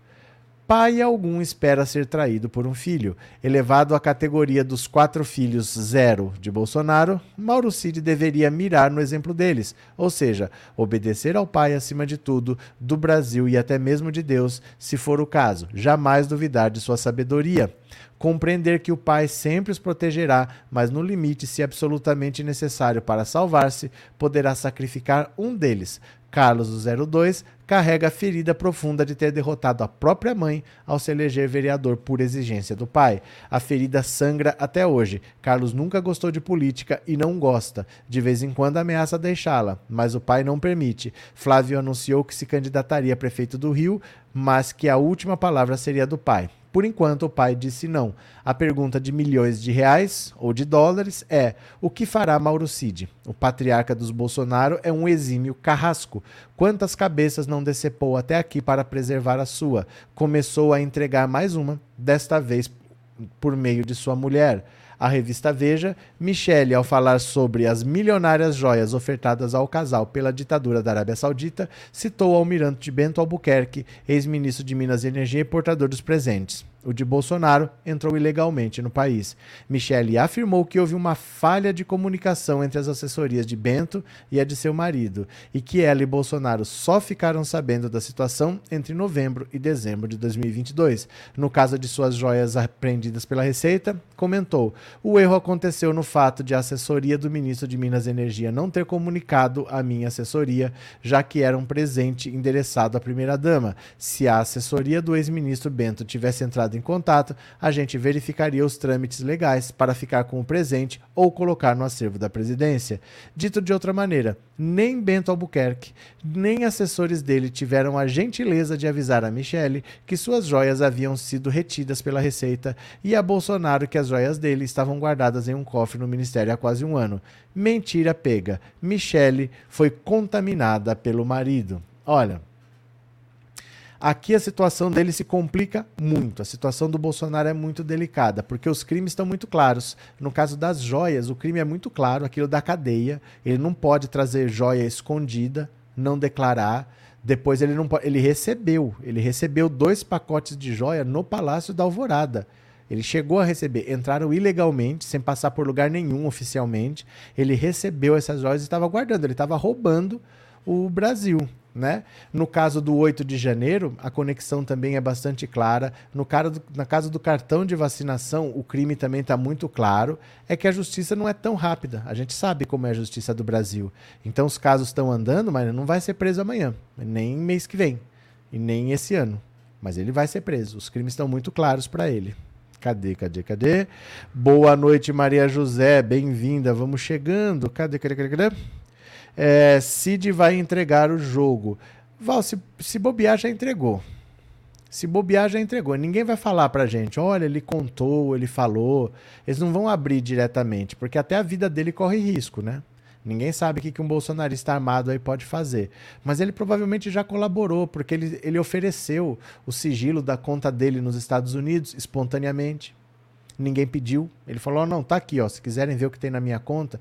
pai algum espera ser traído por um filho. Elevado à categoria dos quatro filhos zero de Bolsonaro, Mauro Cid deveria mirar no exemplo deles, ou seja, obedecer ao pai acima de tudo, do Brasil e até mesmo de Deus, se for o caso, jamais duvidar de sua sabedoria. Compreender que o pai sempre os protegerá, mas no limite, se absolutamente necessário para salvar-se, poderá sacrificar um deles, Carlos, o 02, carrega a ferida profunda de ter derrotado a própria mãe ao se eleger vereador por exigência do pai. A ferida sangra até hoje. Carlos nunca gostou de política e não gosta. De vez em quando ameaça deixá-la, mas o pai não permite. Flávio anunciou que se candidataria a prefeito do Rio, mas que a última palavra seria do pai. Por enquanto, o pai disse não. A pergunta de milhões de reais ou de dólares é: o que fará Mauro Cid? O patriarca dos Bolsonaro é um exímio carrasco. Quantas cabeças não decepou até aqui para preservar a sua? Começou a entregar mais uma, desta vez por meio de sua mulher. À revista Veja, Michele, ao falar sobre as milionárias joias ofertadas ao casal pela ditadura da Arábia Saudita, citou o almirante Bento Albuquerque, ex-ministro de Minas e Energia e portador dos presentes o de Bolsonaro, entrou ilegalmente no país. Michele afirmou que houve uma falha de comunicação entre as assessorias de Bento e a de seu marido, e que ela e Bolsonaro só ficaram sabendo da situação entre novembro e dezembro de 2022. No caso de suas joias apreendidas pela Receita, comentou: o erro aconteceu no fato de a assessoria do ministro de Minas e Energia não ter comunicado à minha assessoria, já que era um presente endereçado à primeira-dama. Se a assessoria do ex-ministro Bento tivesse entrado entrado em contato, a gente verificaria os trâmites legais para ficar com o presente ou colocar no acervo da presidência. Dito de outra maneira, nem Bento Albuquerque, nem assessores dele tiveram a gentileza de avisar a Michele que suas joias haviam sido retidas pela Receita e a Bolsonaro que as joias dele estavam guardadas em um cofre no ministério há quase um ano. Mentira pega. Michele foi contaminada pelo marido. Olha, Aqui a situação dele se complica muito. A situação do Bolsonaro é muito delicada, porque os crimes estão muito claros. No caso das joias, o crime é muito claro, aquilo da cadeia. Ele não pode trazer joia escondida, não declarar. Depois ele não pode, ele recebeu, ele recebeu dois pacotes de joia no Palácio da Alvorada. Ele chegou a receber, entraram ilegalmente, sem passar por lugar nenhum oficialmente. Ele recebeu essas joias e estava guardando, ele estava roubando o Brasil. Né? No caso do 8 de janeiro, a conexão também é bastante clara. No caso do, na caso do cartão de vacinação, o crime também está muito claro. É que a justiça não é tão rápida. A gente sabe como é a justiça do Brasil. Então os casos estão andando, mas não vai ser preso amanhã, nem mês que vem, e nem esse ano. Mas ele vai ser preso. Os crimes estão muito claros para ele. Cadê, cadê, cadê? Boa noite, Maria José, bem-vinda. Vamos chegando. Cadê, cadê, cadê, cadê? É, Cid vai entregar o jogo. Val, se, se bobear, já entregou. Se bobear, já entregou. Ninguém vai falar pra gente, olha, ele contou, ele falou. Eles não vão abrir diretamente, porque até a vida dele corre risco, né? Ninguém sabe o que, que um bolsonarista armado aí pode fazer. Mas ele provavelmente já colaborou, porque ele, ele ofereceu o sigilo da conta dele nos Estados Unidos espontaneamente. Ninguém pediu. Ele falou: oh, não, tá aqui, ó. Se quiserem ver o que tem na minha conta,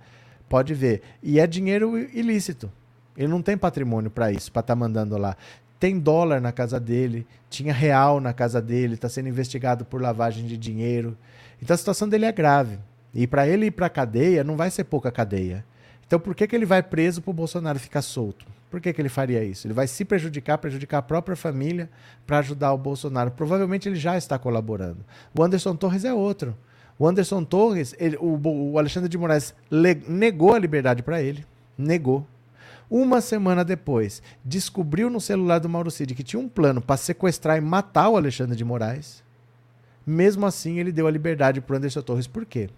pode ver. E é dinheiro ilícito. Ele não tem patrimônio para isso, para estar tá mandando lá. Tem dólar na casa dele, tinha real na casa dele, está sendo investigado por lavagem de dinheiro. Então a situação dele é grave. E para ele ir para cadeia, não vai ser pouca cadeia. Então por que, que ele vai preso para o Bolsonaro ficar solto? Por que, que ele faria isso? Ele vai se prejudicar, prejudicar a própria família para ajudar o Bolsonaro. Provavelmente ele já está colaborando. O Anderson Torres é outro. O Anderson Torres, ele, o, o, Alexandre de Moraes negou a liberdade para ele. Negou. Uma semana depois, descobriu no celular do Mauro Cid que tinha um plano para sequestrar e matar o Alexandre de Moraes. Mesmo assim, ele deu a liberdade para Anderson Torres. Por quê?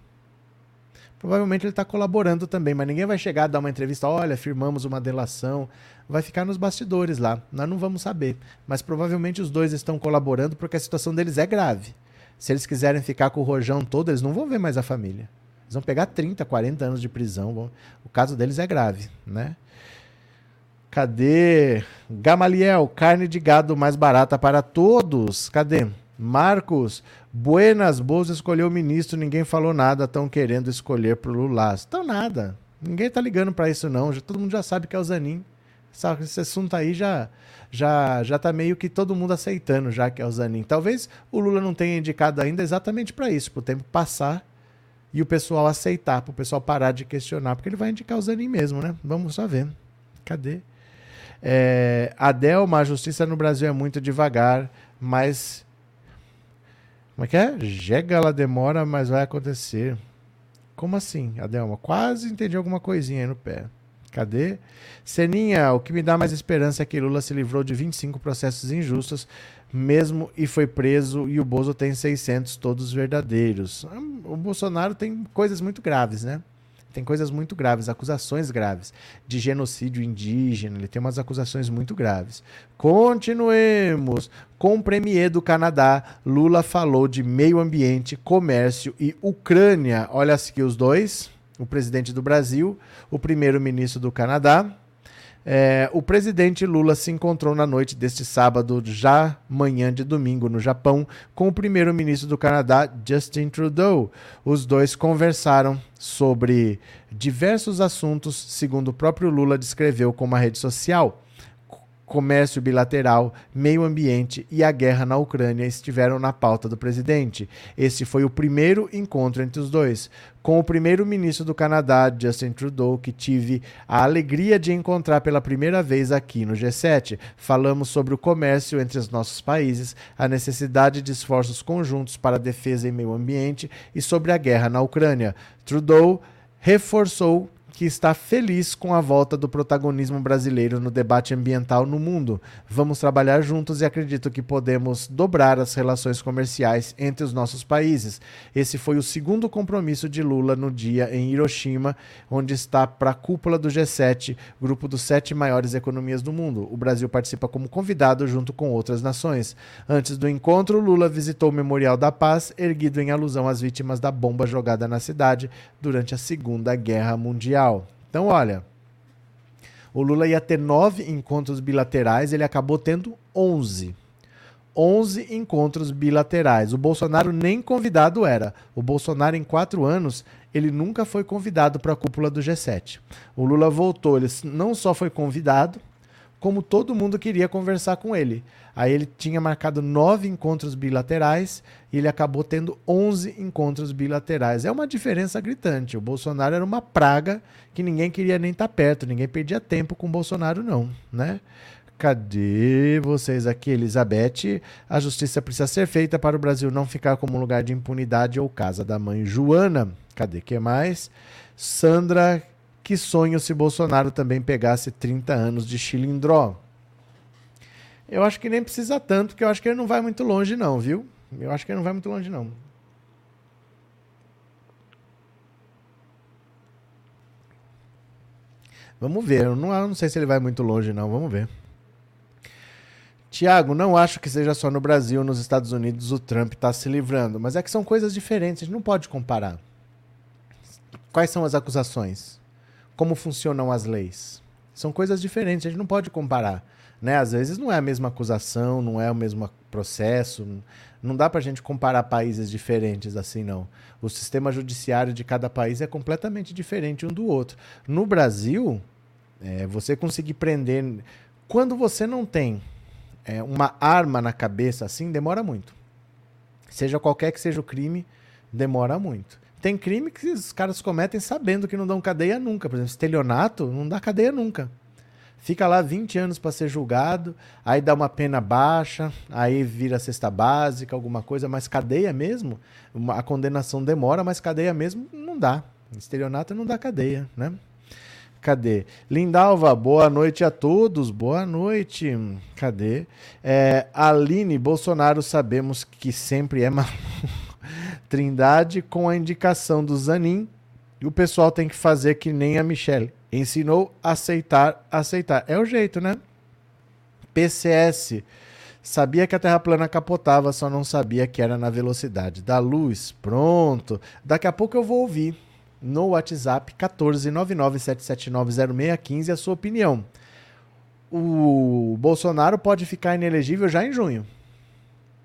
Provavelmente ele está colaborando também, mas ninguém vai chegar a dar uma entrevista. Olha, firmamos uma delação. Vai ficar nos bastidores lá. Nós não vamos saber. Mas provavelmente os dois estão colaborando porque a situação deles é grave. Se eles quiserem ficar com o rojão todo, eles não vão ver mais a família. Eles vão pegar 30, 40 anos de prisão. O caso deles é grave, né? Cadê? Gamaliel, carne de gado mais barata para todos. Cadê? Marcos, Buenas, Bolsa escolheu o ministro, ninguém falou nada, estão querendo escolher pro Lula. Estão nada. Ninguém tá ligando para isso não, todo mundo já sabe que é o Zanin. Esse assunto aí já já já tá meio que todo mundo aceitando já que é o Zanin. Talvez o Lula não tenha indicado ainda exatamente para isso, para o tempo passar e o pessoal aceitar, para o pessoal parar de questionar, porque ele vai indicar o Zanin mesmo, né? Vamos só ver. Cadê? É, Adelma, a justiça no Brasil é muito devagar, mas. Como é que é? Jega, ela demora, mas vai acontecer. Como assim, Adelma? Quase entendi alguma coisinha aí no pé. Cadê? Seninha, o que me dá mais esperança é que Lula se livrou de 25 processos injustos, mesmo e foi preso, e o Bozo tem 600, todos verdadeiros. O Bolsonaro tem coisas muito graves, né? tem coisas muito graves, acusações graves de genocídio indígena, ele tem umas acusações muito graves. Continuemos. Com o premier do Canadá, Lula falou de meio ambiente, comércio e Ucrânia. Olha aqui os dois, o presidente do Brasil, o primeiro-ministro do Canadá. É, o presidente Lula se encontrou na noite deste sábado, já manhã de domingo, no Japão, com o primeiro-ministro do Canadá, Justin Trudeau. Os dois conversaram sobre diversos assuntos, segundo o próprio Lula descreveu como a rede social comércio bilateral, meio ambiente e a guerra na Ucrânia estiveram na pauta do presidente. Este foi o primeiro encontro entre os dois. Com o primeiro-ministro do Canadá, Justin Trudeau, que tive a alegria de encontrar pela primeira vez aqui no G7, falamos sobre o comércio entre os nossos países, a necessidade de esforços conjuntos para a defesa e meio ambiente e sobre a guerra na Ucrânia. Trudeau reforçou que está feliz com a volta do protagonismo brasileiro no debate ambiental no mundo. Vamos trabalhar juntos e acredito que podemos dobrar as relações comerciais entre os nossos países. Esse foi o segundo compromisso de Lula no dia em Hiroshima, onde está para a cúpula do G7, grupo dos sete maiores economias do mundo. O Brasil participa como convidado junto com outras nações. Antes do encontro, Lula visitou o Memorial da Paz, erguido em alusão às vítimas da bomba jogada na cidade durante a Segunda Guerra Mundial. Então, olha, o Lula ia ter nove encontros bilaterais, ele acabou tendo onze. 11 encontros bilaterais. O Bolsonaro nem convidado era. O Bolsonaro, em quatro anos, ele nunca foi convidado para a cúpula do G7. O Lula voltou, ele não só foi convidado, como todo mundo queria conversar com ele. Aí ele tinha marcado nove encontros bilaterais e ele acabou tendo 11 encontros bilaterais. É uma diferença gritante. O Bolsonaro era uma praga que ninguém queria nem estar tá perto, ninguém perdia tempo com o Bolsonaro, não, né? Cadê vocês aqui, Elizabeth? A justiça precisa ser feita para o Brasil não ficar como um lugar de impunidade ou casa da mãe Joana. Cadê que mais? Sandra, que sonho se Bolsonaro também pegasse 30 anos de chilindró. Eu acho que nem precisa tanto, porque eu acho que ele não vai muito longe, não, viu? Eu acho que ele não vai muito longe, não. Vamos ver. Eu não, eu não sei se ele vai muito longe, não. Vamos ver. Tiago, não acho que seja só no Brasil, nos Estados Unidos o Trump está se livrando, mas é que são coisas diferentes, não pode comparar. Quais são as acusações? Como funcionam as leis? São coisas diferentes, a gente não pode comparar. Né? Às vezes não é a mesma acusação, não é o mesmo processo, não dá para a gente comparar países diferentes assim, não. O sistema judiciário de cada país é completamente diferente um do outro. No Brasil, é, você conseguir prender. Quando você não tem é, uma arma na cabeça assim, demora muito. Seja qualquer que seja o crime, demora muito. Tem crime que os caras cometem sabendo que não dão cadeia nunca. Por exemplo, estelionato não dá cadeia nunca. Fica lá 20 anos para ser julgado, aí dá uma pena baixa, aí vira cesta básica, alguma coisa, mas cadeia mesmo, a condenação demora, mas cadeia mesmo não dá. Estelionato não dá cadeia, né? Cadê? Lindalva, boa noite a todos. Boa noite. Cadê? É, Aline Bolsonaro, sabemos que sempre é maluco. Trindade com a indicação do Zanin. E o pessoal tem que fazer que nem a Michelle. Ensinou aceitar, aceitar. É o jeito, né? PCS. Sabia que a Terra plana capotava, só não sabia que era na velocidade da luz. Pronto. Daqui a pouco eu vou ouvir no WhatsApp 14997790615 a sua opinião. O Bolsonaro pode ficar inelegível já em junho.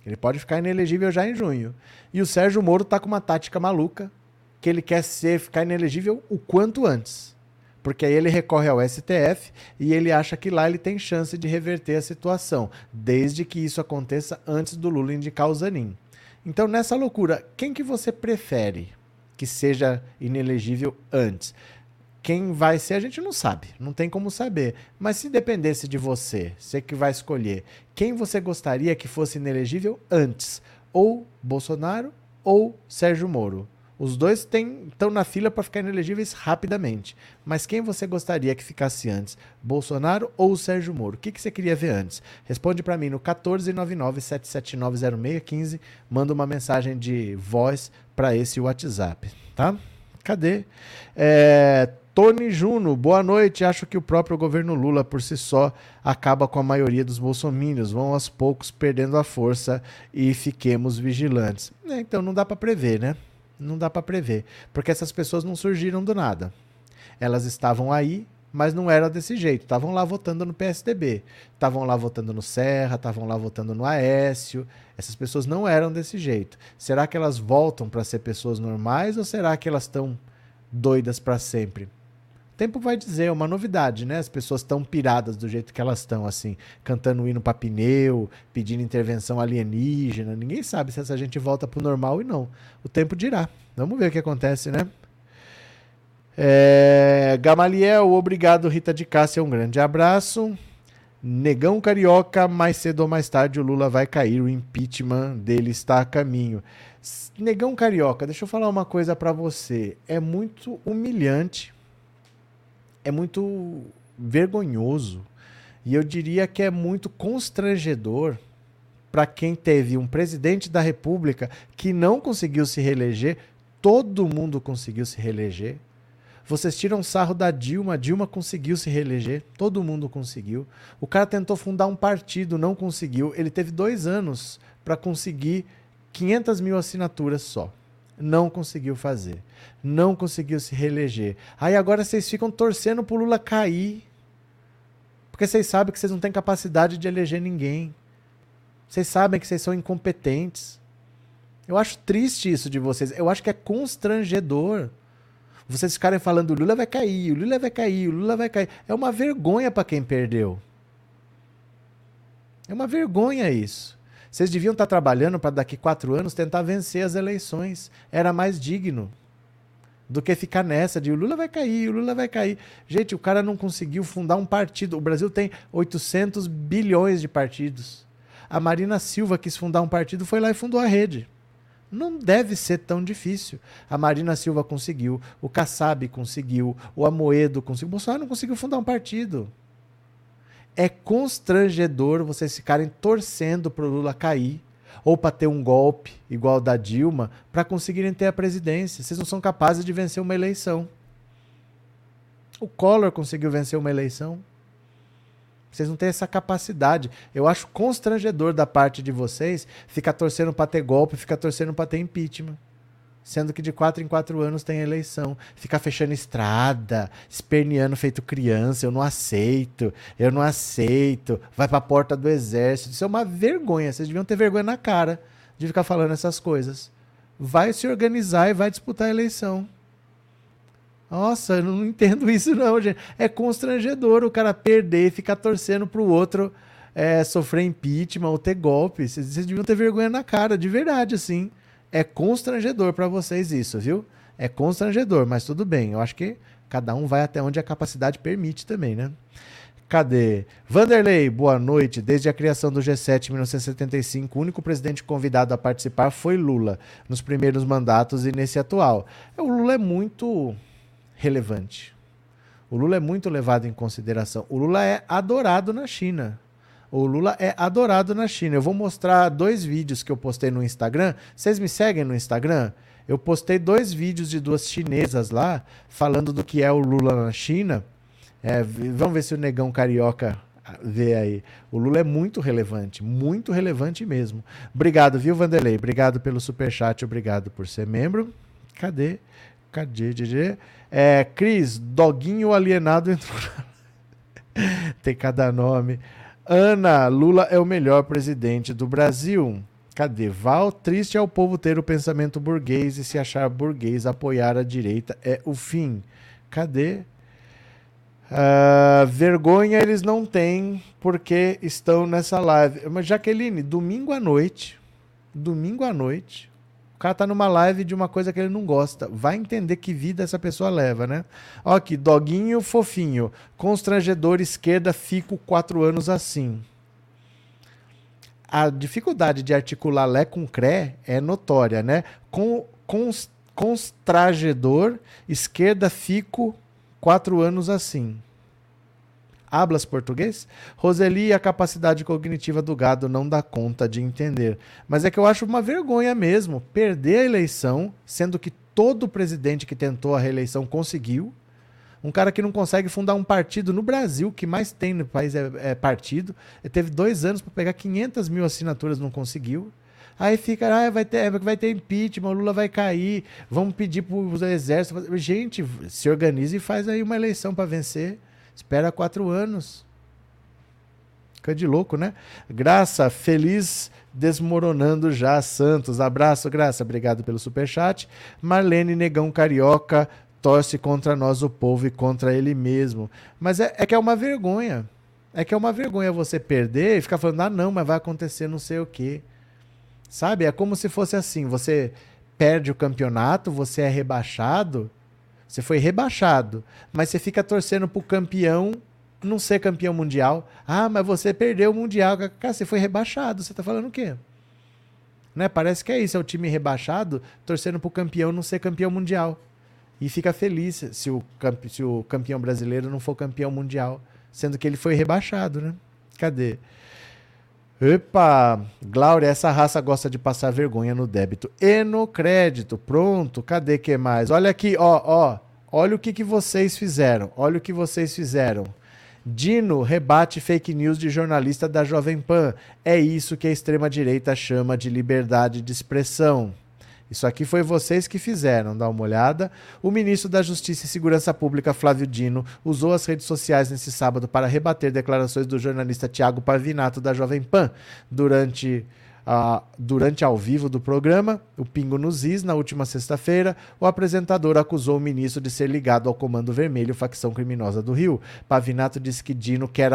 Ele pode ficar inelegível já em junho. E o Sérgio Moro está com uma tática maluca que ele quer ser ficar inelegível o quanto antes. Porque aí ele recorre ao STF e ele acha que lá ele tem chance de reverter a situação, desde que isso aconteça antes do Lula indicar o Zanin. Então, nessa loucura, quem que você prefere? que seja inelegível antes. Quem vai ser, a gente não sabe, não tem como saber. Mas se dependesse de você, você que vai escolher, quem você gostaria que fosse inelegível antes? Ou Bolsonaro ou Sérgio Moro? Os dois estão na fila para ficar inelegíveis rapidamente. Mas quem você gostaria que ficasse antes? Bolsonaro ou Sérgio Moro? O que, que você queria ver antes? Responde para mim no 14997790615. Manda uma mensagem de voz para esse WhatsApp, tá? Cadê? É, Tony Juno, boa noite. Acho que o próprio governo Lula, por si só, acaba com a maioria dos bolsomínios. Vão aos poucos perdendo a força e fiquemos vigilantes. É, então não dá para prever, né? Não dá para prever, porque essas pessoas não surgiram do nada. Elas estavam aí, mas não era desse jeito. Estavam lá votando no PSDB, estavam lá votando no Serra, estavam lá votando no Aécio. Essas pessoas não eram desse jeito. Será que elas voltam para ser pessoas normais ou será que elas estão doidas para sempre? Tempo vai dizer, é uma novidade, né? As pessoas estão piradas do jeito que elas estão, assim, cantando hino para pneu, pedindo intervenção alienígena. Ninguém sabe se essa gente volta pro normal e não. O tempo dirá. Vamos ver o que acontece, né? É... Gamaliel, obrigado, Rita de Cássia. Um grande abraço. Negão Carioca, mais cedo ou mais tarde o Lula vai cair, o impeachment dele está a caminho. Negão Carioca, deixa eu falar uma coisa para você. É muito humilhante é muito vergonhoso e eu diria que é muito constrangedor para quem teve um presidente da República que não conseguiu se reeleger, todo mundo conseguiu se reeleger. Vocês tiram sarro da Dilma, a Dilma conseguiu se reeleger, todo mundo conseguiu. O cara tentou fundar um partido, não conseguiu. Ele teve dois anos para conseguir 500 mil assinaturas só não conseguiu fazer. Não conseguiu se reeleger. Aí agora vocês ficam torcendo pro Lula cair. Porque vocês sabem que vocês não têm capacidade de eleger ninguém. Vocês sabem que vocês são incompetentes. Eu acho triste isso de vocês. Eu acho que é constrangedor. Vocês ficarem falando o Lula vai cair, o Lula vai cair, o Lula vai cair. É uma vergonha para quem perdeu. É uma vergonha isso. Vocês deviam estar trabalhando para daqui quatro anos tentar vencer as eleições. Era mais digno do que ficar nessa de o Lula vai cair, o Lula vai cair. Gente, o cara não conseguiu fundar um partido. O Brasil tem 800 bilhões de partidos. A Marina Silva quis fundar um partido, foi lá e fundou a rede. Não deve ser tão difícil. A Marina Silva conseguiu, o Kassab conseguiu, o Amoedo conseguiu. O Bolsonaro não conseguiu fundar um partido é constrangedor vocês ficarem torcendo para o Lula cair ou para ter um golpe igual da Dilma para conseguirem ter a presidência. Vocês não são capazes de vencer uma eleição. O Collor conseguiu vencer uma eleição. Vocês não têm essa capacidade. Eu acho constrangedor da parte de vocês ficar torcendo para ter golpe, ficar torcendo para ter impeachment. Sendo que de quatro em quatro anos tem eleição. Ficar fechando estrada, esperneando feito criança. Eu não aceito, eu não aceito. Vai para a porta do exército. Isso é uma vergonha. Vocês deviam ter vergonha na cara de ficar falando essas coisas. Vai se organizar e vai disputar a eleição. Nossa, eu não entendo isso não, gente. É constrangedor o cara perder e ficar torcendo pro outro é, sofrer impeachment ou ter golpe. Vocês, vocês deviam ter vergonha na cara, de verdade, assim. É constrangedor para vocês isso, viu? É constrangedor, mas tudo bem. Eu acho que cada um vai até onde a capacidade permite também, né? Cadê? Vanderlei, boa noite. Desde a criação do G7 em 1975, o único presidente convidado a participar foi Lula, nos primeiros mandatos e nesse atual. O Lula é muito relevante. O Lula é muito levado em consideração. O Lula é adorado na China. O Lula é adorado na China. Eu vou mostrar dois vídeos que eu postei no Instagram. Vocês me seguem no Instagram? Eu postei dois vídeos de duas chinesas lá, falando do que é o Lula na China. É, vamos ver se o negão carioca vê aí. O Lula é muito relevante, muito relevante mesmo. Obrigado, viu, Vanderlei? Obrigado pelo superchat, obrigado por ser membro. Cadê? Cadê, Cadê? É, Cris, doguinho alienado entrou. Tem cada nome. Ana, Lula é o melhor presidente do Brasil. Cadê? Val, triste é o povo ter o pensamento burguês e se achar burguês, apoiar a direita é o fim. Cadê? Uh, vergonha eles não têm porque estão nessa live. Mas, Jaqueline, domingo à noite, domingo à noite, cara tá numa live de uma coisa que ele não gosta. Vai entender que vida essa pessoa leva, né? Ó aqui, doguinho fofinho. Constrangedor esquerda, fico quatro anos assim. A dificuldade de articular Lé com Cré é notória, né? Com, constrangedor, esquerda, fico quatro anos assim. Hablas português? Roseli, a capacidade cognitiva do gado não dá conta de entender. Mas é que eu acho uma vergonha mesmo perder a eleição, sendo que todo presidente que tentou a reeleição conseguiu. Um cara que não consegue fundar um partido no Brasil, que mais tem no país é, é partido. Ele teve dois anos para pegar 500 mil assinaturas, não conseguiu. Aí fica, ah, vai ter, vai ter impeachment, o Lula vai cair, vamos pedir para o exército. Gente, se organize e faz aí uma eleição para vencer. Espera quatro anos. Fica de louco, né? Graça, feliz desmoronando já, Santos. Abraço, Graça. Obrigado pelo superchat. Marlene Negão Carioca torce contra nós, o povo, e contra ele mesmo. Mas é, é que é uma vergonha. É que é uma vergonha você perder e ficar falando, ah, não, mas vai acontecer não sei o quê. Sabe? É como se fosse assim: você perde o campeonato, você é rebaixado você foi rebaixado, mas você fica torcendo pro campeão não ser campeão mundial. Ah, mas você perdeu o mundial. Cara, você foi rebaixado. Você tá falando o quê? Né? Parece que é isso, é o time rebaixado torcendo pro campeão não ser campeão mundial. E fica feliz se o, se o campeão brasileiro não for campeão mundial, sendo que ele foi rebaixado, né? Cadê? Epa, Glória, essa raça gosta de passar vergonha no débito e no crédito. Pronto, cadê que mais? Olha aqui, ó, ó. Olha o que, que vocês fizeram. Olha o que vocês fizeram. Dino rebate fake news de jornalista da Jovem Pan. É isso que a extrema-direita chama de liberdade de expressão. Isso aqui foi vocês que fizeram, dá uma olhada. O ministro da Justiça e Segurança Pública, Flávio Dino, usou as redes sociais nesse sábado para rebater declarações do jornalista Tiago Pavinato, da Jovem Pan, durante durante ao vivo do programa, o Pingo nos Is, na última sexta-feira, o apresentador acusou o ministro de ser ligado ao Comando Vermelho, facção criminosa do Rio. Pavinato disse que Dino quer,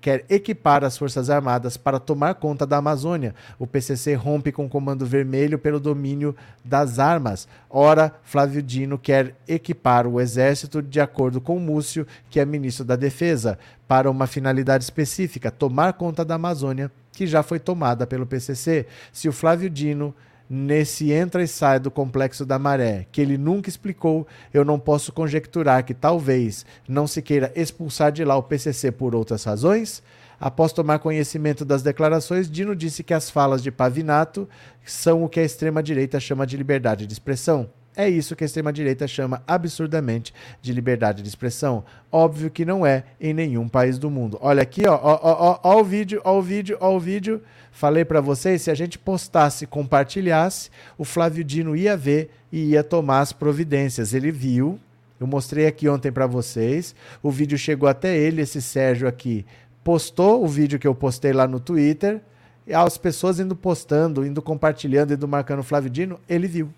quer equipar as Forças Armadas para tomar conta da Amazônia. O PCC rompe com o Comando Vermelho pelo domínio das armas. Ora, Flávio Dino quer equipar o Exército, de acordo com Múcio, que é ministro da Defesa, para uma finalidade específica, tomar conta da Amazônia que já foi tomada pelo PCC. Se o Flávio Dino nesse entra e sai do complexo da maré, que ele nunca explicou, eu não posso conjecturar que talvez não se queira expulsar de lá o PCC por outras razões? Após tomar conhecimento das declarações, Dino disse que as falas de Pavinato são o que a extrema-direita chama de liberdade de expressão. É isso que a extrema-direita chama absurdamente de liberdade de expressão. Óbvio que não é em nenhum país do mundo. Olha aqui, ó, ó, ó, ó, o vídeo, ó o vídeo, ó o vídeo. Falei para vocês, se a gente postasse, compartilhasse, o Flávio Dino ia ver e ia tomar as providências. Ele viu, eu mostrei aqui ontem para vocês, o vídeo chegou até ele, esse Sérgio aqui postou o vídeo que eu postei lá no Twitter, e as pessoas indo postando, indo compartilhando, indo marcando o Flávio Dino, ele viu.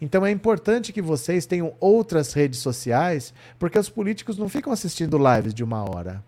Então é importante que vocês tenham outras redes sociais, porque os políticos não ficam assistindo lives de uma hora.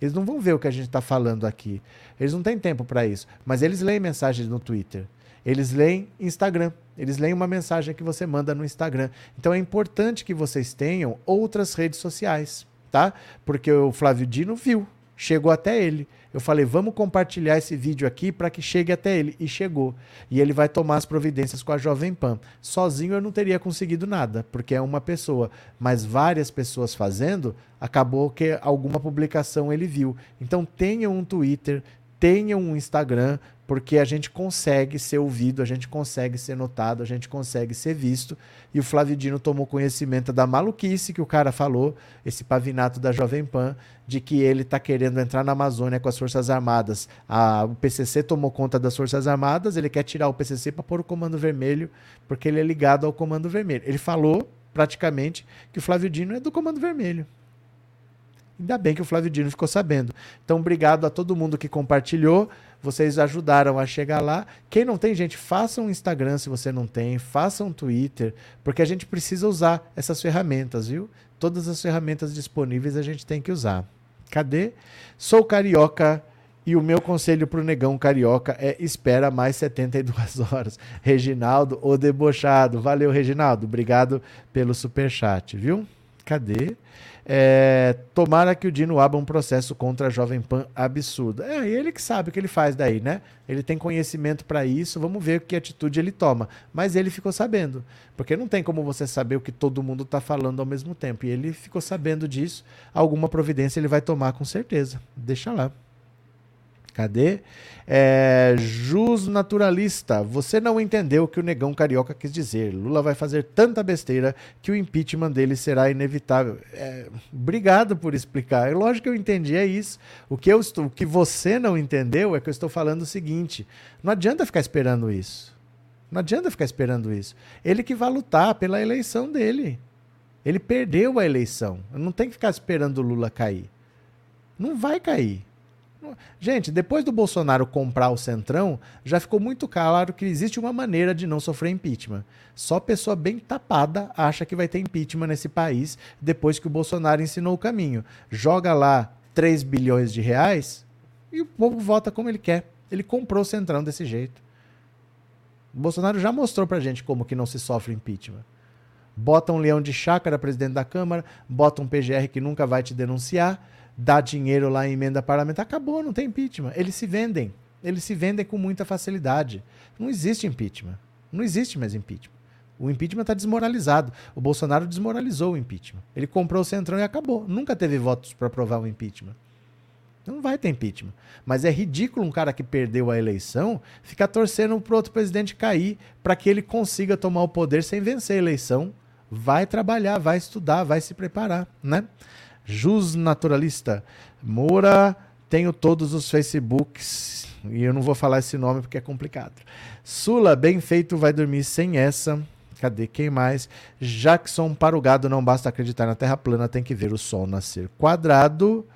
Eles não vão ver o que a gente está falando aqui. Eles não têm tempo para isso. Mas eles leem mensagens no Twitter. Eles leem Instagram. Eles leem uma mensagem que você manda no Instagram. Então é importante que vocês tenham outras redes sociais, tá? Porque o Flávio Dino viu chegou até ele. Eu falei, vamos compartilhar esse vídeo aqui para que chegue até ele. E chegou. E ele vai tomar as providências com a Jovem Pan. Sozinho eu não teria conseguido nada, porque é uma pessoa. Mas várias pessoas fazendo, acabou que alguma publicação ele viu. Então tenha um Twitter, tenha um Instagram, porque a gente consegue ser ouvido, a gente consegue ser notado, a gente consegue ser visto. E o Flávio Dino tomou conhecimento da maluquice que o cara falou, esse pavinato da Jovem Pan, de que ele está querendo entrar na Amazônia com as Forças Armadas. A, o PCC tomou conta das Forças Armadas, ele quer tirar o PCC para pôr o Comando Vermelho, porque ele é ligado ao Comando Vermelho. Ele falou, praticamente, que o Flávio Dino é do Comando Vermelho. Ainda bem que o Flávio Dino ficou sabendo. Então, obrigado a todo mundo que compartilhou. Vocês ajudaram a chegar lá. Quem não tem, gente, faça um Instagram se você não tem, faça um Twitter, porque a gente precisa usar essas ferramentas, viu? Todas as ferramentas disponíveis a gente tem que usar. Cadê? Sou carioca e o meu conselho pro negão carioca é espera mais 72 horas. Reginaldo, o debochado. Valeu, Reginaldo. Obrigado pelo super chat, viu? Cadê? É, tomara que o Dino abra um processo contra a Jovem Pan absurdo. É ele que sabe o que ele faz daí, né? Ele tem conhecimento para isso, vamos ver que atitude ele toma. Mas ele ficou sabendo, porque não tem como você saber o que todo mundo está falando ao mesmo tempo. E ele ficou sabendo disso, alguma providência ele vai tomar com certeza. Deixa lá. Cadê? É, Jus Naturalista, você não entendeu o que o negão carioca quis dizer. Lula vai fazer tanta besteira que o impeachment dele será inevitável. É, obrigado por explicar. É lógico que eu entendi, é isso. O que, eu estou, o que você não entendeu é que eu estou falando o seguinte: não adianta ficar esperando isso. Não adianta ficar esperando isso. Ele que vai lutar pela eleição dele. Ele perdeu a eleição. Não tem que ficar esperando o Lula cair. Não vai cair. Gente, depois do Bolsonaro comprar o Centrão, já ficou muito claro que existe uma maneira de não sofrer impeachment. Só pessoa bem tapada acha que vai ter impeachment nesse país depois que o Bolsonaro ensinou o caminho. Joga lá 3 bilhões de reais e o povo vota como ele quer. Ele comprou o Centrão desse jeito. O Bolsonaro já mostrou pra gente como que não se sofre impeachment. Bota um leão de chácara presidente da Câmara, bota um PGR que nunca vai te denunciar dá dinheiro lá em emenda parlamentar, acabou, não tem impeachment. Eles se vendem. Eles se vendem com muita facilidade. Não existe impeachment. Não existe mais impeachment. O impeachment está desmoralizado. O Bolsonaro desmoralizou o impeachment. Ele comprou o Centrão e acabou. Nunca teve votos para aprovar o impeachment. Não vai ter impeachment. Mas é ridículo um cara que perdeu a eleição ficar torcendo para outro presidente cair para que ele consiga tomar o poder sem vencer a eleição. Vai trabalhar, vai estudar, vai se preparar, né? Jus Naturalista. Moura, tenho todos os Facebooks e eu não vou falar esse nome porque é complicado. Sula, bem feito, vai dormir sem essa. Cadê quem mais? Jackson, para o gado não basta acreditar na Terra plana, tem que ver o Sol nascer quadrado.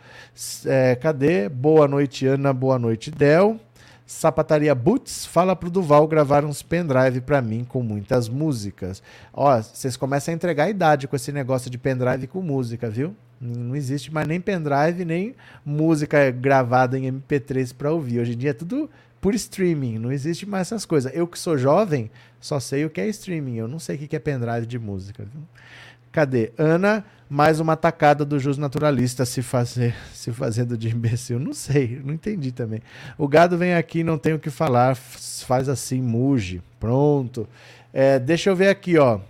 É, cadê? Boa noite, Ana. Boa noite, Del. Sapataria Boots, fala pro Duval gravar uns pendrive para mim com muitas músicas. Ó, vocês começam a entregar a idade com esse negócio de pendrive com música, viu? Não existe mais nem pendrive, nem música gravada em MP3 para ouvir. Hoje em dia é tudo por streaming, não existe mais essas coisas. Eu que sou jovem, só sei o que é streaming, eu não sei o que é pendrive de música. Viu? Cadê? Ana, mais uma tacada do Jus Naturalista se, fazer, se fazendo de imbecil. Não sei, não entendi também. O gado vem aqui, não tem o que falar, faz assim, muge. Pronto. É, deixa eu ver aqui, ó.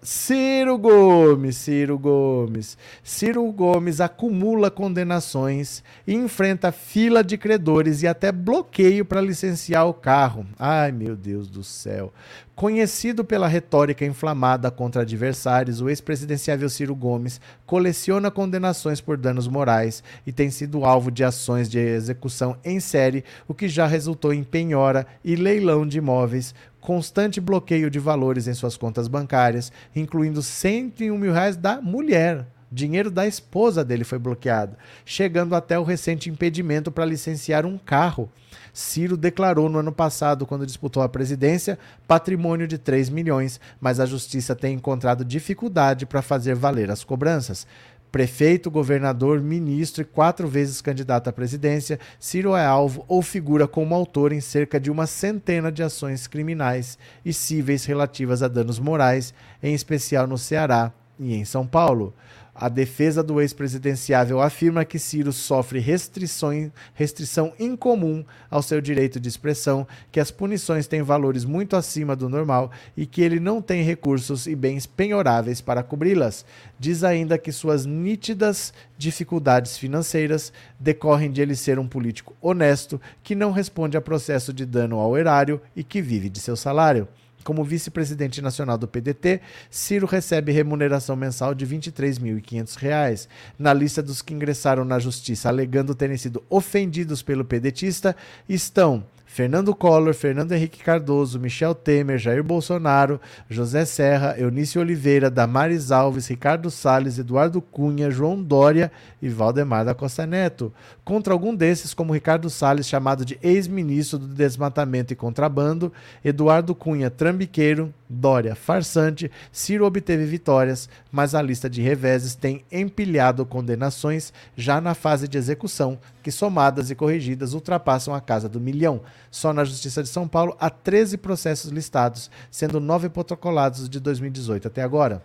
Ciro Gomes, Ciro Gomes. Ciro Gomes acumula condenações e enfrenta fila de credores e até bloqueio para licenciar o carro. Ai, meu Deus do céu. Conhecido pela retórica inflamada contra adversários, o ex-presidenciável Ciro Gomes coleciona condenações por danos morais e tem sido alvo de ações de execução em série, o que já resultou em penhora e leilão de imóveis, constante bloqueio de valores em suas contas bancárias, incluindo 101 mil reais da mulher. Dinheiro da esposa dele foi bloqueado, chegando até o recente impedimento para licenciar um carro. Ciro declarou no ano passado, quando disputou a presidência, patrimônio de 3 milhões, mas a justiça tem encontrado dificuldade para fazer valer as cobranças. Prefeito, governador, ministro e quatro vezes candidato à presidência, Ciro é alvo ou figura como autor em cerca de uma centena de ações criminais e cíveis relativas a danos morais, em especial no Ceará e em São Paulo. A defesa do ex-presidenciável afirma que Ciro sofre restrição incomum ao seu direito de expressão, que as punições têm valores muito acima do normal e que ele não tem recursos e bens penhoráveis para cobri-las. Diz ainda que suas nítidas dificuldades financeiras decorrem de ele ser um político honesto que não responde a processo de dano ao erário e que vive de seu salário. Como vice-presidente nacional do PDT, Ciro recebe remuneração mensal de R$ 23.500. Na lista dos que ingressaram na justiça alegando terem sido ofendidos pelo pedetista estão Fernando Collor, Fernando Henrique Cardoso, Michel Temer, Jair Bolsonaro, José Serra, Eunício Oliveira, Damares Alves, Ricardo Salles, Eduardo Cunha, João Dória e Valdemar da Costa Neto. Contra algum desses, como Ricardo Salles, chamado de ex-ministro do Desmatamento e Contrabando, Eduardo Cunha, trambiqueiro, Dória, farsante, Ciro obteve vitórias, mas a lista de reveses tem empilhado condenações já na fase de execução, que somadas e corrigidas ultrapassam a casa do milhão. Só na Justiça de São Paulo há 13 processos listados, sendo nove protocolados de 2018 até agora.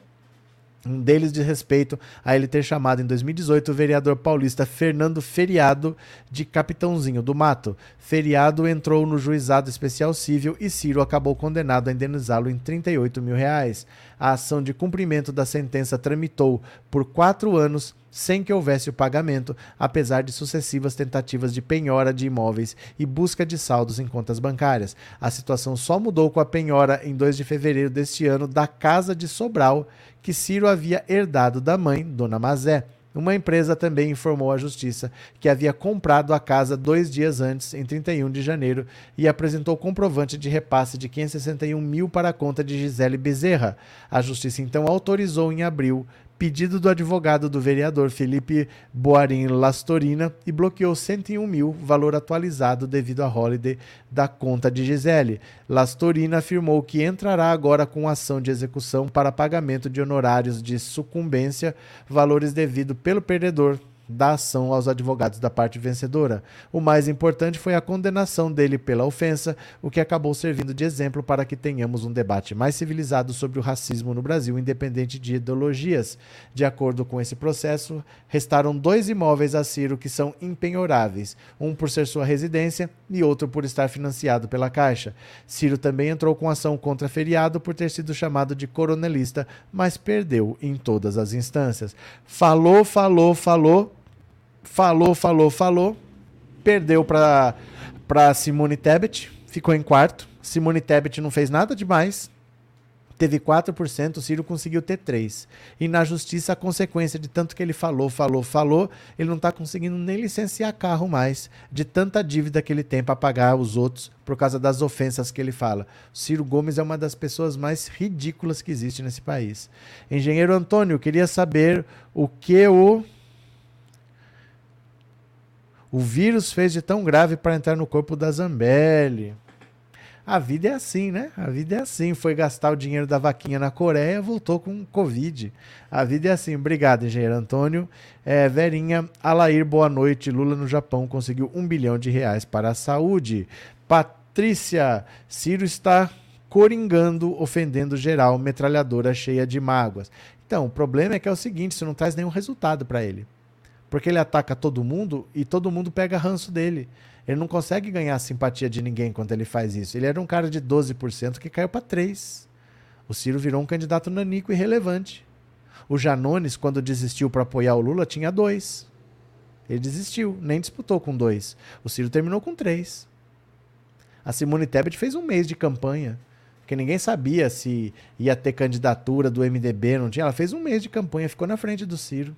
Um deles de respeito a ele ter chamado em 2018 o vereador paulista Fernando Feriado de Capitãozinho do Mato. Feriado entrou no juizado especial civil e Ciro acabou condenado a indenizá-lo em 38 mil reais. A ação de cumprimento da sentença tramitou por quatro anos sem que houvesse o pagamento, apesar de sucessivas tentativas de penhora de imóveis e busca de saldos em contas bancárias. A situação só mudou com a penhora em 2 de fevereiro deste ano da Casa de Sobral, que Ciro havia herdado da mãe, Dona Mazé. Uma empresa também informou à justiça que havia comprado a casa dois dias antes, em 31 de janeiro, e apresentou comprovante de repasse de 561 mil para a conta de Gisele Bezerra. A justiça então autorizou em abril pedido do advogado do vereador Felipe Boarim Lastorina e bloqueou 101 mil, valor atualizado devido à holiday da conta de Gisele. Lastorina afirmou que entrará agora com ação de execução para pagamento de honorários de sucumbência, valores devidos pelo perdedor da ação aos advogados da parte vencedora. O mais importante foi a condenação dele pela ofensa, o que acabou servindo de exemplo para que tenhamos um debate mais civilizado sobre o racismo no Brasil, independente de ideologias. De acordo com esse processo, restaram dois imóveis a Ciro que são impenhoráveis, um por ser sua residência e outro por estar financiado pela Caixa. Ciro também entrou com ação contra feriado por ter sido chamado de coronelista, mas perdeu em todas as instâncias. Falou, falou, falou falou, falou, falou, perdeu para para Simone Tebet, ficou em quarto. Simone Tebet não fez nada demais. Teve 4%, o Ciro conseguiu ter 3%. E na justiça, a consequência de tanto que ele falou, falou, falou, ele não está conseguindo nem licenciar carro mais, de tanta dívida que ele tem para pagar os outros por causa das ofensas que ele fala. O Ciro Gomes é uma das pessoas mais ridículas que existe nesse país. Engenheiro Antônio, queria saber o que o o vírus fez de tão grave para entrar no corpo da Zambelli. A vida é assim, né? A vida é assim. Foi gastar o dinheiro da vaquinha na Coreia, voltou com Covid. A vida é assim. Obrigado, engenheiro Antônio. É, Verinha, Alair, boa noite. Lula no Japão conseguiu um bilhão de reais para a saúde. Patrícia, Ciro está coringando, ofendendo geral, metralhadora cheia de mágoas. Então, o problema é que é o seguinte: isso não traz nenhum resultado para ele. Porque ele ataca todo mundo e todo mundo pega ranço dele. Ele não consegue ganhar a simpatia de ninguém quando ele faz isso. Ele era um cara de 12% que caiu para 3%. O Ciro virou um candidato nanico irrelevante. O Janones, quando desistiu para apoiar o Lula, tinha dois. Ele desistiu, nem disputou com dois. O Ciro terminou com três. A Simone Tebet fez um mês de campanha, porque ninguém sabia se ia ter candidatura do MDB, não tinha. Ela fez um mês de campanha, ficou na frente do Ciro.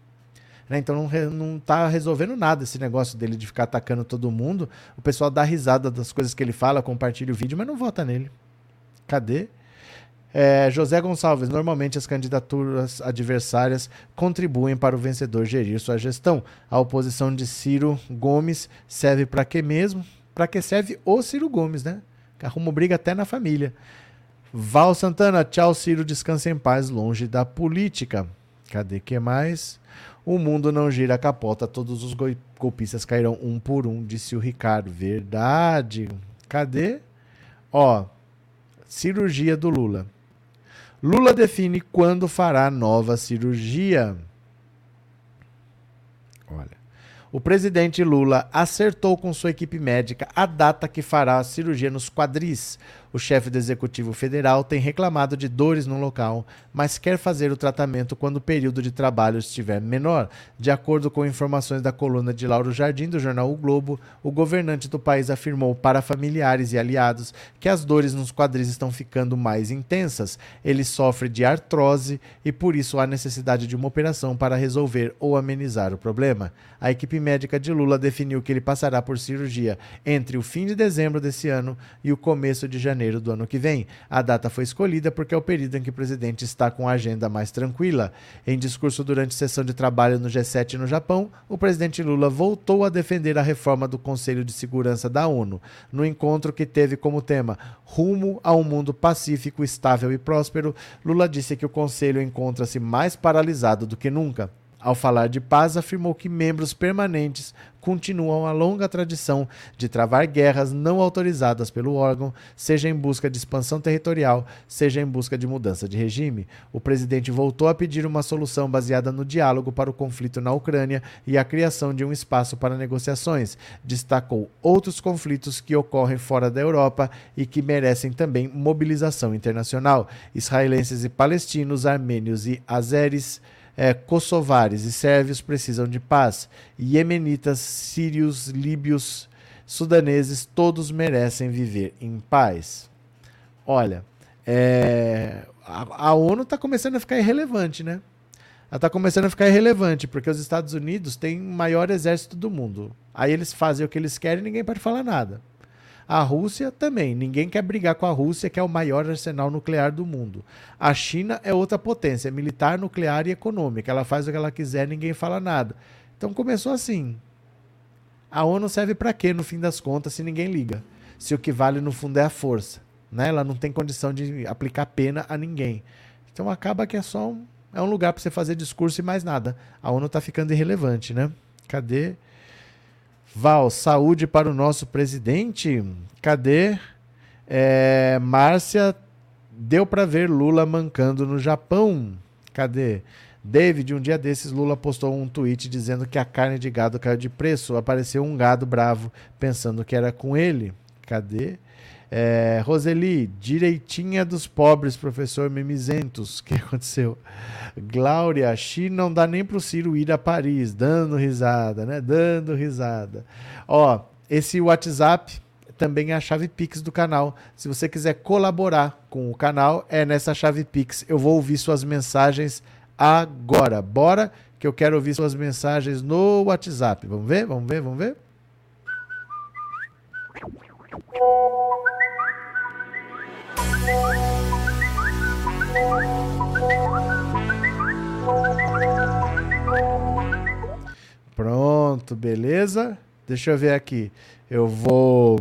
Né? Então não, não tá resolvendo nada esse negócio dele de ficar atacando todo mundo. O pessoal dá risada das coisas que ele fala, compartilha o vídeo, mas não vota nele. Cadê? É, José Gonçalves, normalmente as candidaturas adversárias contribuem para o vencedor gerir sua gestão. A oposição de Ciro Gomes serve para quê mesmo? Para que serve o Ciro Gomes, né? Que arruma briga até na família. Val Santana, tchau Ciro, descanse em paz, longe da política. Cadê que mais? O mundo não gira a capota, todos os golpistas cairão um por um, disse o Ricardo. Verdade. Cadê? Ó, cirurgia do Lula. Lula define quando fará nova cirurgia. Olha. O presidente Lula acertou com sua equipe médica a data que fará a cirurgia nos quadris. O chefe do Executivo Federal tem reclamado de dores no local, mas quer fazer o tratamento quando o período de trabalho estiver menor. De acordo com informações da coluna de Lauro Jardim do jornal O Globo, o governante do país afirmou para familiares e aliados que as dores nos quadris estão ficando mais intensas. Ele sofre de artrose e por isso há necessidade de uma operação para resolver ou amenizar o problema. A equipe médica de Lula definiu que ele passará por cirurgia entre o fim de dezembro desse ano e o começo de janeiro janeiro do ano que vem. A data foi escolhida porque é o período em que o presidente está com a agenda mais tranquila. Em discurso durante sessão de trabalho no G7 no Japão, o presidente Lula voltou a defender a reforma do Conselho de Segurança da ONU. No encontro que teve como tema Rumo a um mundo pacífico, estável e próspero, Lula disse que o Conselho encontra-se mais paralisado do que nunca. Ao falar de paz, afirmou que membros permanentes continuam a longa tradição de travar guerras não autorizadas pelo órgão, seja em busca de expansão territorial, seja em busca de mudança de regime. O presidente voltou a pedir uma solução baseada no diálogo para o conflito na Ucrânia e a criação de um espaço para negociações. Destacou outros conflitos que ocorrem fora da Europa e que merecem também mobilização internacional. Israelenses e palestinos, armênios e azeres é, kosovares e sérvios precisam de paz. Iemenitas, sírios, líbios, sudaneses, todos merecem viver em paz. Olha, é, a, a, ONU está começando a ficar irrelevante, né? Ela está começando a ficar irrelevante, porque os Estados Unidos têm o maior exército do mundo. Aí eles fazem o que eles querem e ninguém pode falar nada. A Rússia também. Ninguém quer brigar com a Rússia, que é o maior arsenal nuclear do mundo. A China é outra potência, militar, nuclear e econômica. Ela faz o que ela quiser, ninguém fala nada. Então começou assim. A ONU serve para quê, no fim das contas, se ninguém liga? Se o que vale no fundo é a força. Né? Ela não tem condição de aplicar pena a ninguém. Então acaba que é só um, é um lugar para você fazer discurso e mais nada. A ONU está ficando irrelevante, né? Cadê? Val, saúde para o nosso presidente. Cadê? É, Márcia, deu para ver Lula mancando no Japão. Cadê? David, um dia desses, Lula postou um tweet dizendo que a carne de gado caiu de preço. Apareceu um gado bravo pensando que era com ele. Cadê? É, Roseli, direitinha dos pobres, professor Mimizentos. O que aconteceu? Glória, Xi não dá nem pro Ciro ir a Paris, dando risada, né? Dando risada. Ó, esse WhatsApp também é a chave Pix do canal. Se você quiser colaborar com o canal, é nessa chave Pix. Eu vou ouvir suas mensagens agora. Bora que eu quero ouvir suas mensagens no WhatsApp. Vamos ver? Vamos ver? Vamos ver? Pronto, beleza? Deixa eu ver aqui. Eu vou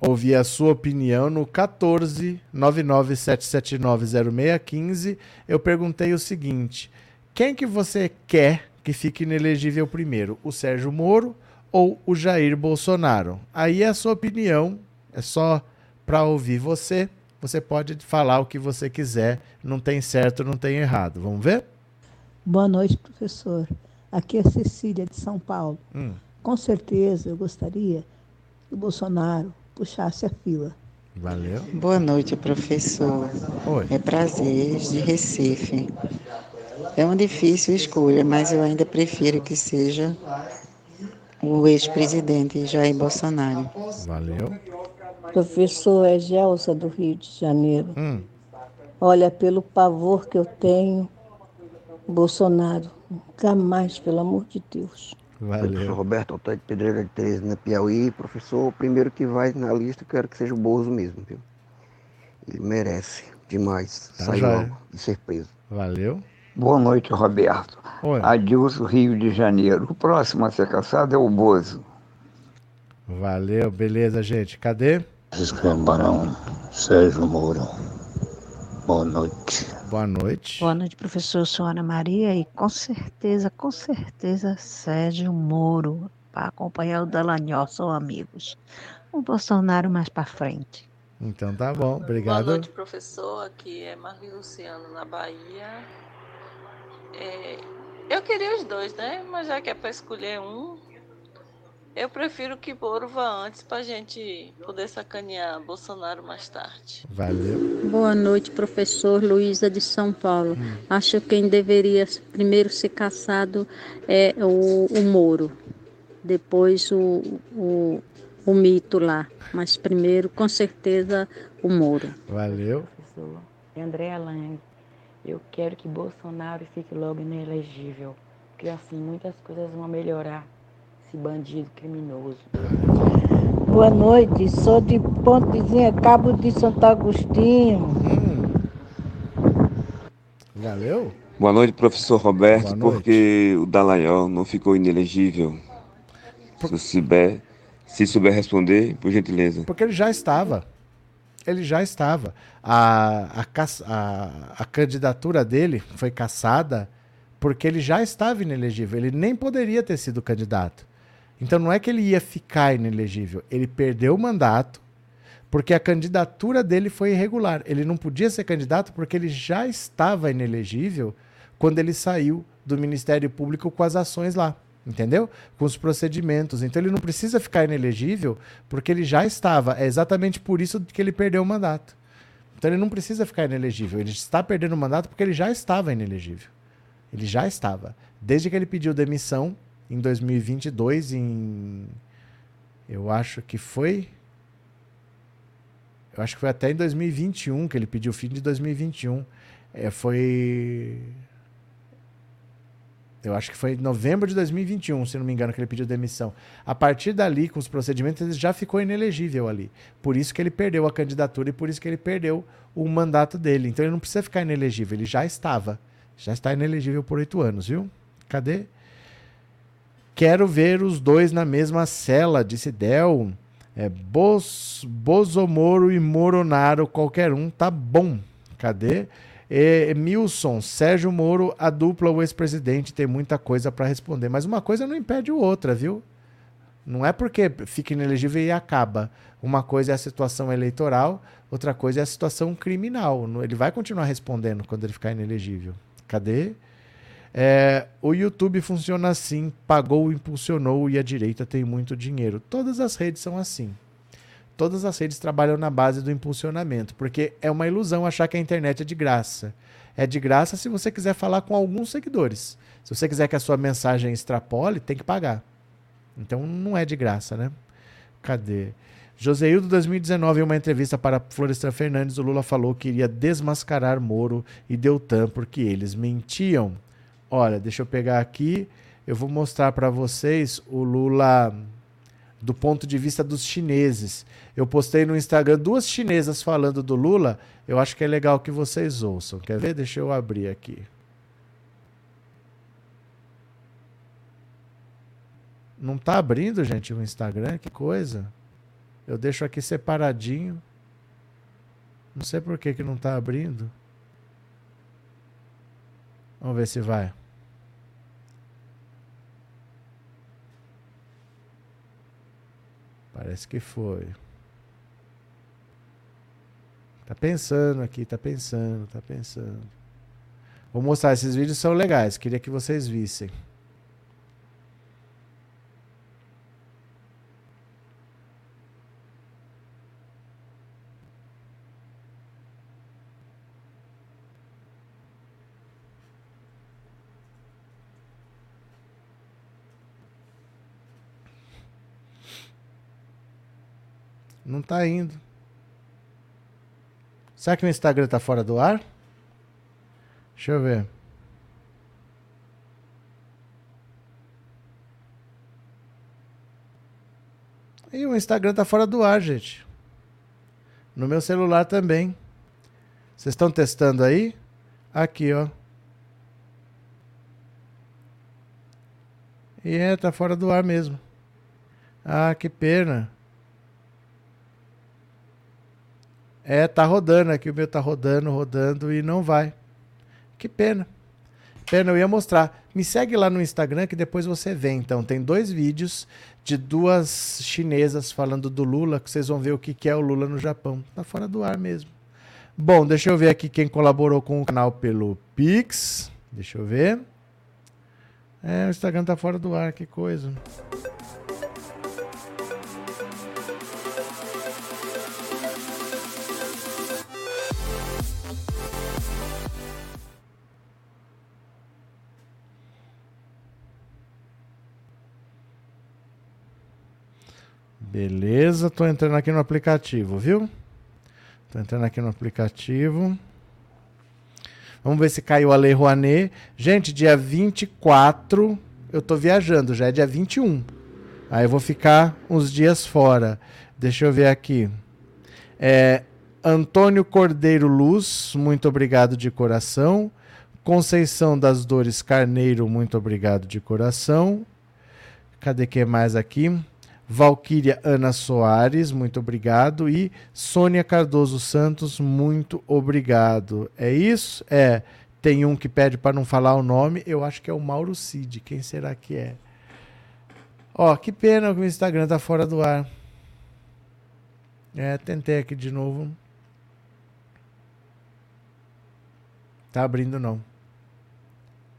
ouvir a sua opinião no 14 997790615. Eu perguntei o seguinte: quem que você quer que fique inelegível primeiro? O Sérgio Moro ou o Jair Bolsonaro? Aí é a sua opinião, é só para ouvir você. Você pode falar o que você quiser, não tem certo, não tem errado. Vamos ver? Boa noite, professor. Aqui é Cecília, de São Paulo. Hum. Com certeza eu gostaria que o Bolsonaro puxasse a fila. Valeu. Boa noite, professor. Oi. É prazer de Recife. É uma difícil escolha, mas eu ainda prefiro que seja o ex-presidente Jair Bolsonaro. Valeu. Professor é Gelsa do Rio de Janeiro. Hum. Olha, pelo pavor que eu tenho, Bolsonaro, nunca mais, pelo amor de Deus. Professor Valeu. Roberto Altair de Pedreira de Teresina, Piauí. Professor, o primeiro que vai na lista, eu quero que seja o Bozo mesmo, viu? Ele merece demais Tá sair joia. logo e ser preso. Valeu. Boa noite, Roberto. Oi. Adilson, Rio de Janeiro. O próximo a ser caçado é o Bozo. Valeu. Beleza, gente. Cadê? Francisco Barão, Sérgio Mourão. Boa noite. Boa noite. Boa noite, professor. Eu sou Ana Maria e com certeza, com certeza, Sérgio Moro para acompanhar o Dallagnol são amigos. O Bolsonaro mais para frente. Então tá bom. Boa Obrigado. noite, professor. Aqui é Marli Luciano, na Bahia. É, eu queria os dois, né? Mas já que é para escolher um, eu prefiro que Moro vá antes para a gente poder sacanear Bolsonaro mais tarde. Valeu. Boa noite, professor Luísa de São Paulo. Acho que quem deveria primeiro ser caçado é o, o Moro, depois o, o, o mito lá, mas primeiro, com certeza, o Moro. Valeu. professor. André Alan. Eu quero que Bolsonaro fique logo inelegível, porque assim muitas coisas vão melhorar. Esse bandido criminoso. Boa noite, sou de Pontezinha, Cabo de Santo Agostinho. Hum. Valeu. Boa noite, professor Roberto, noite. porque o Dallagnol não ficou inelegível. Se eu souber, se souber responder, por gentileza. Porque ele já estava. Ele já estava. A, a, a, a candidatura dele foi caçada porque ele já estava inelegível. Ele nem poderia ter sido candidato. Então não é que ele ia ficar inelegível. Ele perdeu o mandato porque a candidatura dele foi irregular. Ele não podia ser candidato porque ele já estava inelegível quando ele saiu do Ministério Público com as ações lá. Entendeu? Com os procedimentos. Então ele não precisa ficar inelegível porque ele já estava. É exatamente por isso que ele perdeu o mandato. Então ele não precisa ficar inelegível. Ele está perdendo o mandato porque ele já estava inelegível. Ele já estava. Desde que ele pediu demissão em 2022, em. Eu acho que foi. Eu acho que foi até em 2021 que ele pediu fim de 2021. É, foi. Eu acho que foi em novembro de 2021, se não me engano, que ele pediu demissão. A partir dali, com os procedimentos, ele já ficou inelegível ali. Por isso que ele perdeu a candidatura e por isso que ele perdeu o mandato dele. Então ele não precisa ficar inelegível, ele já estava. Já está inelegível por oito anos, viu? Cadê? Quero ver os dois na mesma cela, disse Del. É Bos, Bozomoro e Moronaro, qualquer um, tá bom. Cadê? É, Milson, Sérgio Moro, a dupla, o ex-presidente, tem muita coisa para responder. Mas uma coisa não impede outra, viu? Não é porque fica inelegível e acaba. Uma coisa é a situação eleitoral, outra coisa é a situação criminal. Ele vai continuar respondendo quando ele ficar inelegível. Cadê? É, o YouTube funciona assim: pagou, impulsionou e a direita tem muito dinheiro. Todas as redes são assim. Todas as redes trabalham na base do impulsionamento, porque é uma ilusão achar que a internet é de graça. É de graça se você quiser falar com alguns seguidores. Se você quiser que a sua mensagem extrapole, tem que pagar. Então não é de graça, né? Cadê? Joseildo 2019, em uma entrevista para Florestan Fernandes, o Lula falou que iria desmascarar Moro e Deltan porque eles mentiam. Olha, deixa eu pegar aqui, eu vou mostrar para vocês o Lula do ponto de vista dos chineses. Eu postei no Instagram duas chinesas falando do Lula. Eu acho que é legal que vocês ouçam. Quer ver? Deixa eu abrir aqui. Não tá abrindo, gente, o Instagram? Que coisa. Eu deixo aqui separadinho. Não sei por que, que não tá abrindo. Vamos ver se vai. Parece que foi. Tá pensando aqui, tá pensando, tá pensando. Vou mostrar, esses vídeos são legais, queria que vocês vissem. Não tá indo. Será que o Instagram tá fora do ar? Deixa eu ver. E o Instagram tá fora do ar, gente. No meu celular também. Vocês estão testando aí? Aqui, ó. E é, tá fora do ar mesmo. Ah, que pena. É, tá rodando aqui, o meu tá rodando, rodando e não vai. Que pena. Pena, eu ia mostrar. Me segue lá no Instagram que depois você vê. Então, tem dois vídeos de duas chinesas falando do Lula, que vocês vão ver o que, é o Lula no Japão. Tá fora do ar mesmo. Bom, deixa eu ver aqui quem colaborou com o canal pelo Pix. Deixa eu ver. É, o Instagram tá fora do ar, que coisa. Beleza, tô entrando aqui no aplicativo, viu? Tô entrando aqui no aplicativo. Vamos ver se caiu a Lei Rouanet. Gente, dia 24 eu tô viajando, já é dia 21. Aí eu vou ficar uns dias fora. Deixa eu ver aqui. É, Antônio Cordeiro Luz, muito obrigado de coração. Conceição das Dores Carneiro, muito obrigado de coração. Cadê que mais aqui? Valquíria Ana Soares, muito obrigado. E Sônia Cardoso Santos, muito obrigado. É isso? É. Tem um que pede para não falar o nome. Eu acho que é o Mauro Cid. Quem será que é? Ó, que pena que o Instagram tá fora do ar. É, tentei aqui de novo. Tá abrindo não.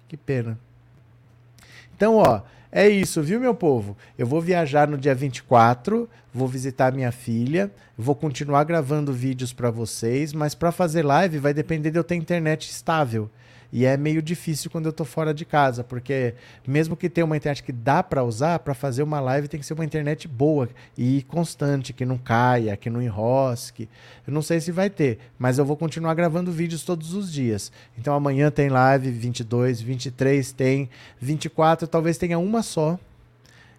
Que pena. Então, ó, é isso, viu, meu povo? Eu vou viajar no dia 24, vou visitar minha filha, vou continuar gravando vídeos para vocês, mas para fazer live vai depender de eu ter internet estável. E é meio difícil quando eu tô fora de casa, porque mesmo que tenha uma internet que dá para usar, para fazer uma live tem que ser uma internet boa e constante, que não caia, que não enrosque. Eu não sei se vai ter, mas eu vou continuar gravando vídeos todos os dias. Então amanhã tem live 22, 23 tem, 24 talvez tenha uma só.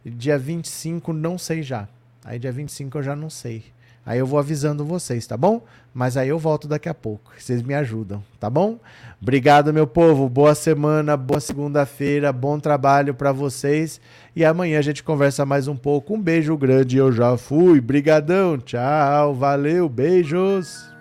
Dia 25 não sei já. Aí dia 25 eu já não sei. Aí eu vou avisando vocês, tá bom? Mas aí eu volto daqui a pouco. Vocês me ajudam, tá bom? Obrigado, meu povo. Boa semana, boa segunda-feira, bom trabalho para vocês. E amanhã a gente conversa mais um pouco. Um beijo grande, eu já fui. Brigadão. Tchau. Valeu. Beijos.